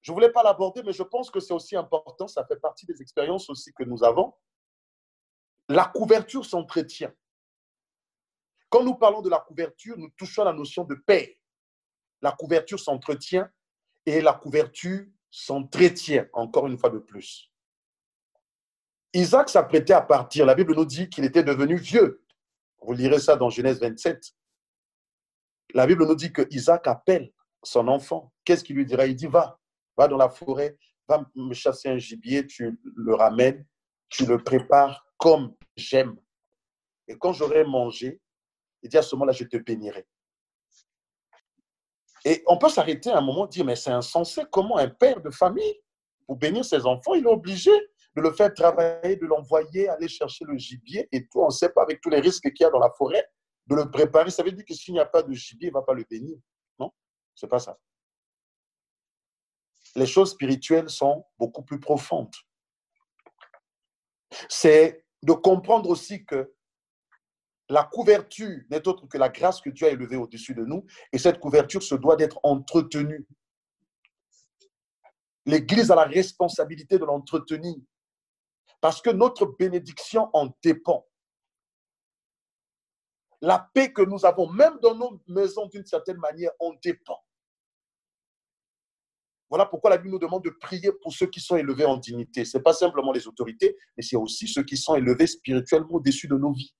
Je ne voulais pas l'aborder, mais je pense que c'est aussi important. Ça fait partie des expériences aussi que nous avons. La couverture s'entretient. Quand nous parlons de la couverture, nous touchons à la notion de paix. La couverture s'entretient et la couverture s'entretient, encore une fois de plus. Isaac s'apprêtait à partir. La Bible nous dit qu'il était devenu vieux. Vous lirez ça dans Genèse 27. La Bible nous dit que Isaac appelle son enfant. Qu'est-ce qu'il lui dira? Il dit Va, va dans la forêt, va me chasser un gibier, tu le ramènes, tu le prépares comme j'aime. Et quand j'aurai mangé, Il dit à ce moment-là, je te bénirai. Et on peut s'arrêter à un moment dire, mais c'est insensé, comment un père de famille, pour bénir ses enfants, il est obligé de le faire travailler, de l'envoyer aller chercher le gibier et tout. On ne sait pas avec tous les risques qu'il y a dans la forêt, de le préparer. Ça veut dire que s'il n'y a pas de gibier, il ne va pas le bénir. Non, c'est pas ça. Les choses spirituelles sont beaucoup plus profondes. C'est de comprendre aussi que la couverture n'est autre que la grâce que Dieu a élevée au-dessus de nous, et cette couverture se doit d'être entretenue. L'Église a la responsabilité de l'entretenir, parce que notre bénédiction en dépend. La paix que nous avons, même dans nos maisons d'une certaine manière, en dépend. Voilà pourquoi la Bible nous demande de prier pour ceux qui sont élevés en dignité. Ce n'est pas simplement les autorités, mais c'est aussi ceux qui sont élevés spirituellement au-dessus de nos vies.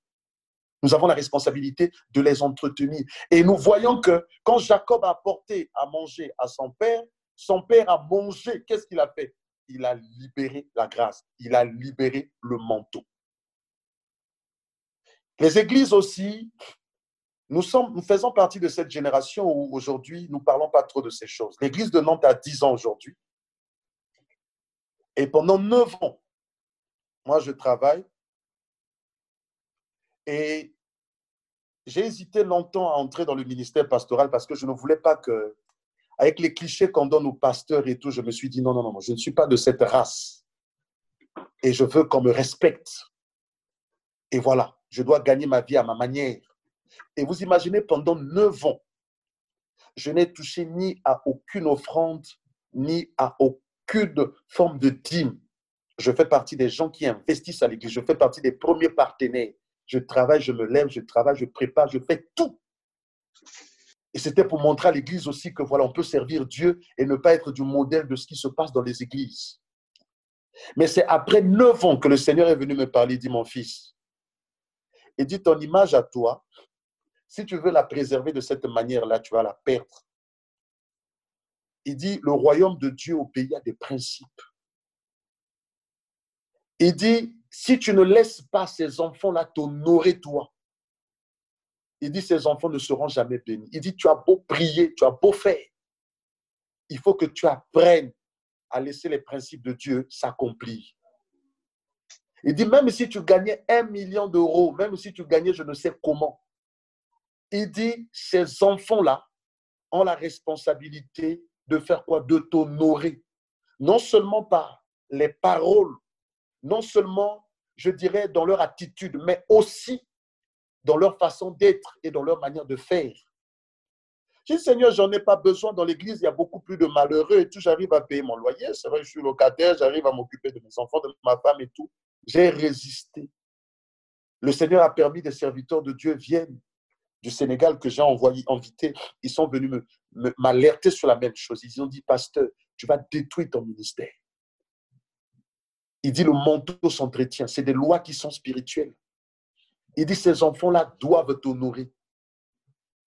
Nous avons la responsabilité de les entretenir. Et nous voyons que quand Jacob a apporté à manger à son père, son père a mangé. Qu'est-ce qu'il a fait? Il a libéré la grâce. Il a libéré le manteau. Les églises aussi, nous, sommes, nous faisons partie de cette génération où aujourd'hui, nous ne parlons pas trop de ces choses. L'église de Nantes a 10 ans aujourd'hui. Et pendant 9 ans, moi, je travaille et j'ai hésité longtemps à entrer dans le ministère pastoral parce que je ne voulais pas que, avec les clichés qu'on donne aux pasteurs et tout, je me suis dit non, non, non, je ne suis pas de cette race. Et je veux qu'on me respecte. Et voilà, je dois gagner ma vie à ma manière. Et vous imaginez, pendant neuf ans, je n'ai touché ni à aucune offrande, ni à aucune forme de dîme. Je fais partie des gens qui investissent à l'église. Je fais partie des premiers partenaires. Je travaille, je me lève, je travaille, je prépare, je fais tout. Et c'était pour montrer à l'Église aussi que voilà, on peut servir Dieu et ne pas être du modèle de ce qui se passe dans les églises. Mais c'est après neuf ans que le Seigneur est venu me parler, dit mon fils, il dit ton image à toi, si tu veux la préserver de cette manière-là, tu vas la perdre. Il dit le royaume de Dieu pays a des principes. Il dit si tu ne laisses pas ces enfants-là t'honorer toi, il dit ces enfants ne seront jamais bénis. Il dit tu as beau prier, tu as beau faire, il faut que tu apprennes à laisser les principes de Dieu s'accomplir. Il dit même si tu gagnais un million d'euros, même si tu gagnais je ne sais comment, il dit ces enfants-là ont la responsabilité de faire quoi? De t'honorer. Non seulement par les paroles non seulement, je dirais, dans leur attitude, mais aussi dans leur façon d'être et dans leur manière de faire. Je dis, Seigneur, j'en ai pas besoin. Dans l'église, il y a beaucoup plus de malheureux et tout. J'arrive à payer mon loyer. C'est vrai, je suis locataire. J'arrive à m'occuper de mes enfants, de ma femme et tout. J'ai résisté. Le Seigneur a permis des serviteurs de Dieu viennent du Sénégal que j'ai envoyé, invité. Ils sont venus m'alerter sur la même chose. Ils ont dit, pasteur, tu vas détruire ton ministère. Il dit le manteau s'entretient. C'est des lois qui sont spirituelles. Il dit ces enfants-là doivent t'honorer.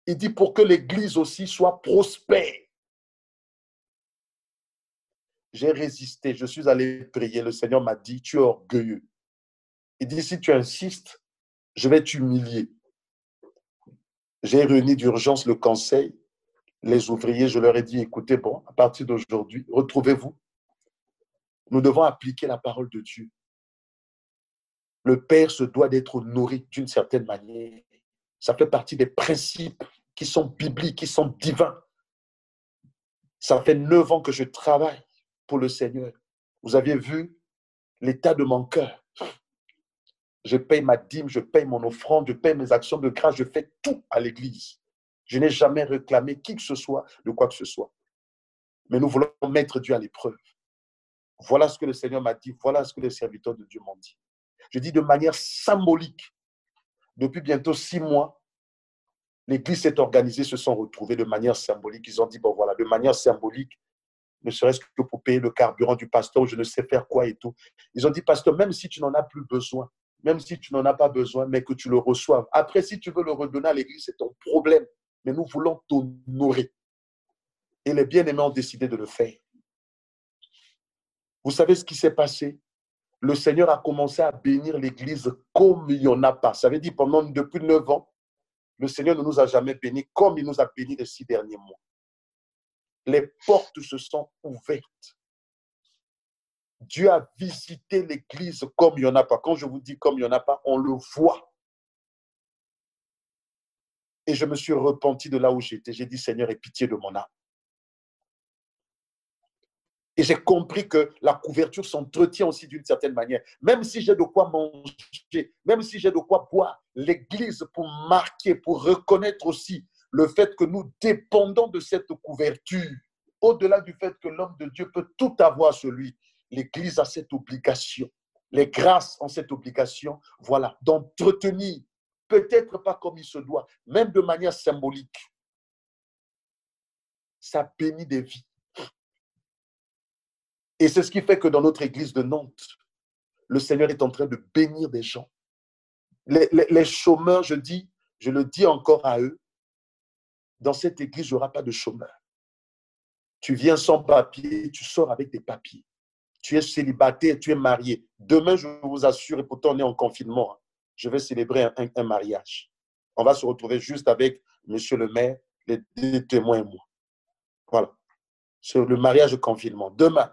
Il dit pour que l'Église aussi soit prospère. J'ai résisté, je suis allé prier. Le Seigneur m'a dit, tu es orgueilleux. Il dit, si tu insistes, je vais t'humilier. J'ai réuni d'urgence le conseil, les ouvriers, je leur ai dit, écoutez, bon, à partir d'aujourd'hui, retrouvez-vous nous devons appliquer la parole de Dieu. Le Père se doit d'être nourri d'une certaine manière. Ça fait partie des principes qui sont bibliques, qui sont divins. Ça fait neuf ans que je travaille pour le Seigneur. Vous aviez vu l'état de mon cœur. Je paye ma dîme, je paye mon offrande, je paye mes actions de grâce, je fais tout à l'Église. Je n'ai jamais réclamé qui que ce soit de quoi que ce soit. Mais nous voulons mettre Dieu à l'épreuve. Voilà ce que le Seigneur m'a dit, voilà ce que les serviteurs de Dieu m'ont dit. Je dis de manière symbolique. Depuis bientôt six mois, l'Église s'est organisée, se sont retrouvés de manière symbolique. Ils ont dit, bon voilà, de manière symbolique, ne serait-ce que pour payer le carburant du pasteur je ne sais faire quoi et tout. Ils ont dit, pasteur, même si tu n'en as plus besoin, même si tu n'en as pas besoin, mais que tu le reçoives. Après, si tu veux le redonner à l'Église, c'est ton problème. Mais nous voulons t'honorer. Et les bien-aimés ont décidé de le faire. Vous savez ce qui s'est passé? Le Seigneur a commencé à bénir l'Église comme il n'y en a pas. Ça veut dire pendant depuis neuf ans, le Seigneur ne nous a jamais bénis comme il nous a bénis les six derniers mois. Les portes se sont ouvertes. Dieu a visité l'Église comme il n'y en a pas. Quand je vous dis comme il n'y en a pas, on le voit. Et je me suis repenti de là où j'étais. J'ai dit, Seigneur, aie pitié de mon âme. Et j'ai compris que la couverture s'entretient aussi d'une certaine manière. Même si j'ai de quoi manger, même si j'ai de quoi boire, l'Église pour marquer, pour reconnaître aussi le fait que nous dépendons de cette couverture, au-delà du fait que l'homme de Dieu peut tout avoir sur lui, l'Église a cette obligation. Les grâces ont cette obligation, voilà, d'entretenir, peut-être pas comme il se doit, même de manière symbolique. Ça bénit des vies. Et c'est ce qui fait que dans notre église de Nantes, le Seigneur est en train de bénir des gens. Les, chômeurs, je dis, je le dis encore à eux, dans cette église, il n'y aura pas de chômeurs. Tu viens sans papier, tu sors avec des papiers. Tu es célibataire, tu es marié. Demain, je vous assure, et pourtant on est en confinement, hein, je vais célébrer un, mariage. On va se retrouver juste avec monsieur le maire, les deux témoins et moi. Voilà. C'est le mariage confinement. Demain,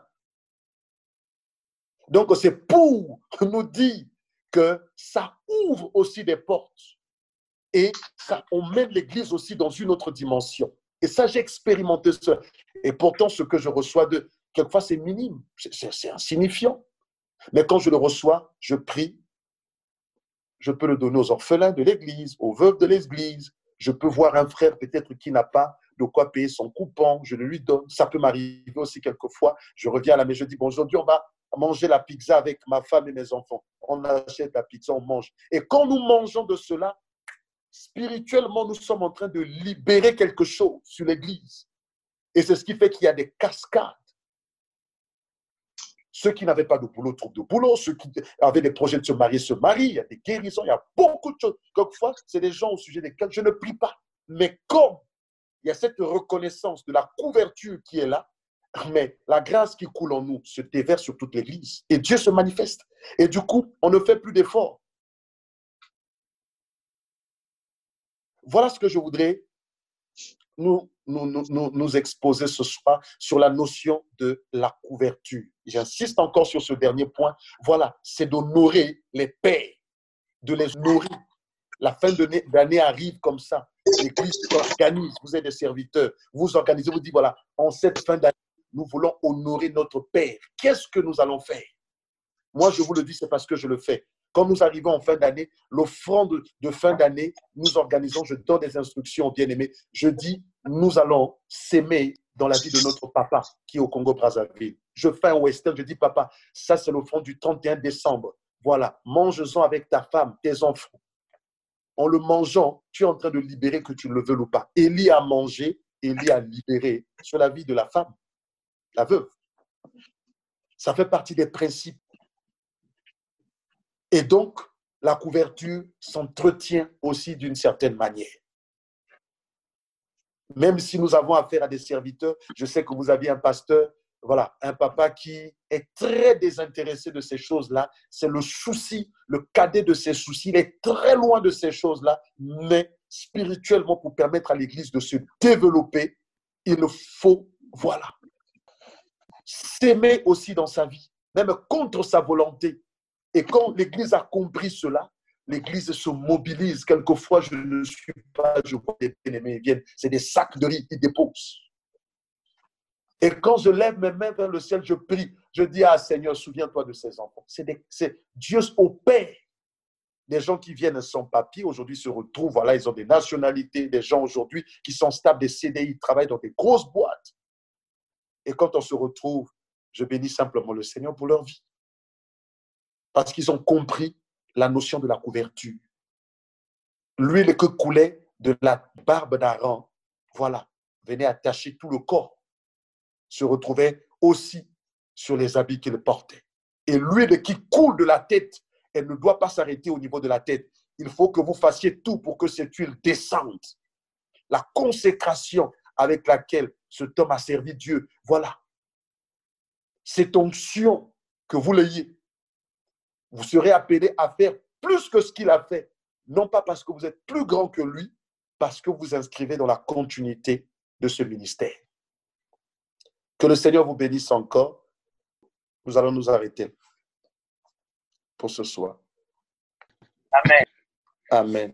donc, c'est pour nous dire que ça ouvre aussi des portes et ça, on mène l'Église aussi dans une autre dimension. Et ça, j'ai expérimenté ça. Et pourtant, ce que je reçois de, quelquefois, c'est minime, c'est insignifiant. Mais quand je le reçois, je prie. Je peux le donner aux orphelins de l'Église, aux veuves de l'Église. Je peux voir un frère peut-être qui n'a pas de quoi payer son coupon, je le lui donne. Ça peut m'arriver aussi quelquefois. Je reviens à la maison, je dis, bon, aujourd'hui, on va manger la pizza avec ma femme et mes enfants. On achète la pizza, on mange. Et quand nous mangeons de cela, spirituellement, nous sommes en train de libérer quelque chose sur l'Église. Et c'est ce qui fait qu'il y a des cascades. Ceux qui n'avaient pas de boulot trouvent de boulot, ceux qui avaient des projets de se marier se marient, il y a des guérisons, il y a beaucoup de choses. Quelquefois, c'est des gens au sujet desquels je ne prie pas. Mais comme il y a cette reconnaissance de la couverture qui est là, mais la grâce qui coule en nous se déverse sur toute l'Église et Dieu se manifeste. Et du coup, on ne fait plus d'efforts. Voilà ce que je voudrais nous, nous, nous, nous, exposer ce soir sur la notion de la couverture. J'insiste encore sur ce dernier point. Voilà, c'est d'honorer les pères, de les nourrir. La fin d'année arrive comme ça. L'Église s'organise, vous êtes des serviteurs, vous organisez, vous dites, voilà, en cette fin d'année, nous voulons honorer notre Père. Qu'est-ce que nous allons faire? Moi, je vous le dis, c'est parce que je le fais. Quand nous arrivons en fin d'année, l'offrande de fin d'année, nous organisons, je donne des instructions bien-aimés. Je dis, nous allons s'aimer dans la vie de notre papa qui est au Congo-Brazzaville. Je fais un western, je dis, papa, ça c'est l'offrande du 31 décembre. Voilà, mange-en avec ta femme, tes enfants. En le mangeant, tu es en train de libérer que tu le veux ou pas. Élie a mangé, Élie a libéré sur la vie de la femme la veuve. Ça fait partie des principes. Et donc, la couverture s'entretient aussi d'une certaine manière. Même si nous avons affaire à des serviteurs, je sais que vous aviez un pasteur, voilà, un papa qui est très désintéressé de ces choses-là. C'est le souci, le cadet de ses soucis. Il est très loin de ces choses-là, mais spirituellement, pour permettre à l'Église de se développer, il faut, voilà, s'aimer aussi dans sa vie, même contre sa volonté. Et quand l'Église a compris cela, l'Église se mobilise. Quelquefois, je ne suis pas, je vois des bien-aimés viennent, c'est des sacs de riz qu'ils déposent. Et quand je lève mes mains vers le ciel, je prie. Je dis, ah Seigneur, souviens-toi de ces enfants. C'est Dieu opère. Des gens qui viennent sans papier aujourd'hui se retrouvent, voilà, ils ont des nationalités, des gens aujourd'hui qui sont stables, des CDI, travaillent dans des grosses boîtes. Et quand on se retrouve, je bénis simplement le Seigneur pour leur vie. Parce qu'ils ont compris la notion de la couverture. L'huile que coulait de la barbe d'Aaron, voilà, venait attacher tout le corps, se retrouvait aussi sur les habits qu'il portait. Et l'huile qui coule de la tête, elle ne doit pas s'arrêter au niveau de la tête. Il faut que vous fassiez tout pour que cette huile descende. La consécration avec laquelle cet homme a servi Dieu. Voilà. Cette onction que vous l'ayez, vous serez appelé à faire plus que ce qu'il a fait. Non pas parce que vous êtes plus grand que lui, parce que vous inscrivez dans la continuité de ce ministère. Que le Seigneur vous bénisse encore. Nous allons nous arrêter pour ce soir. Amen. Amen.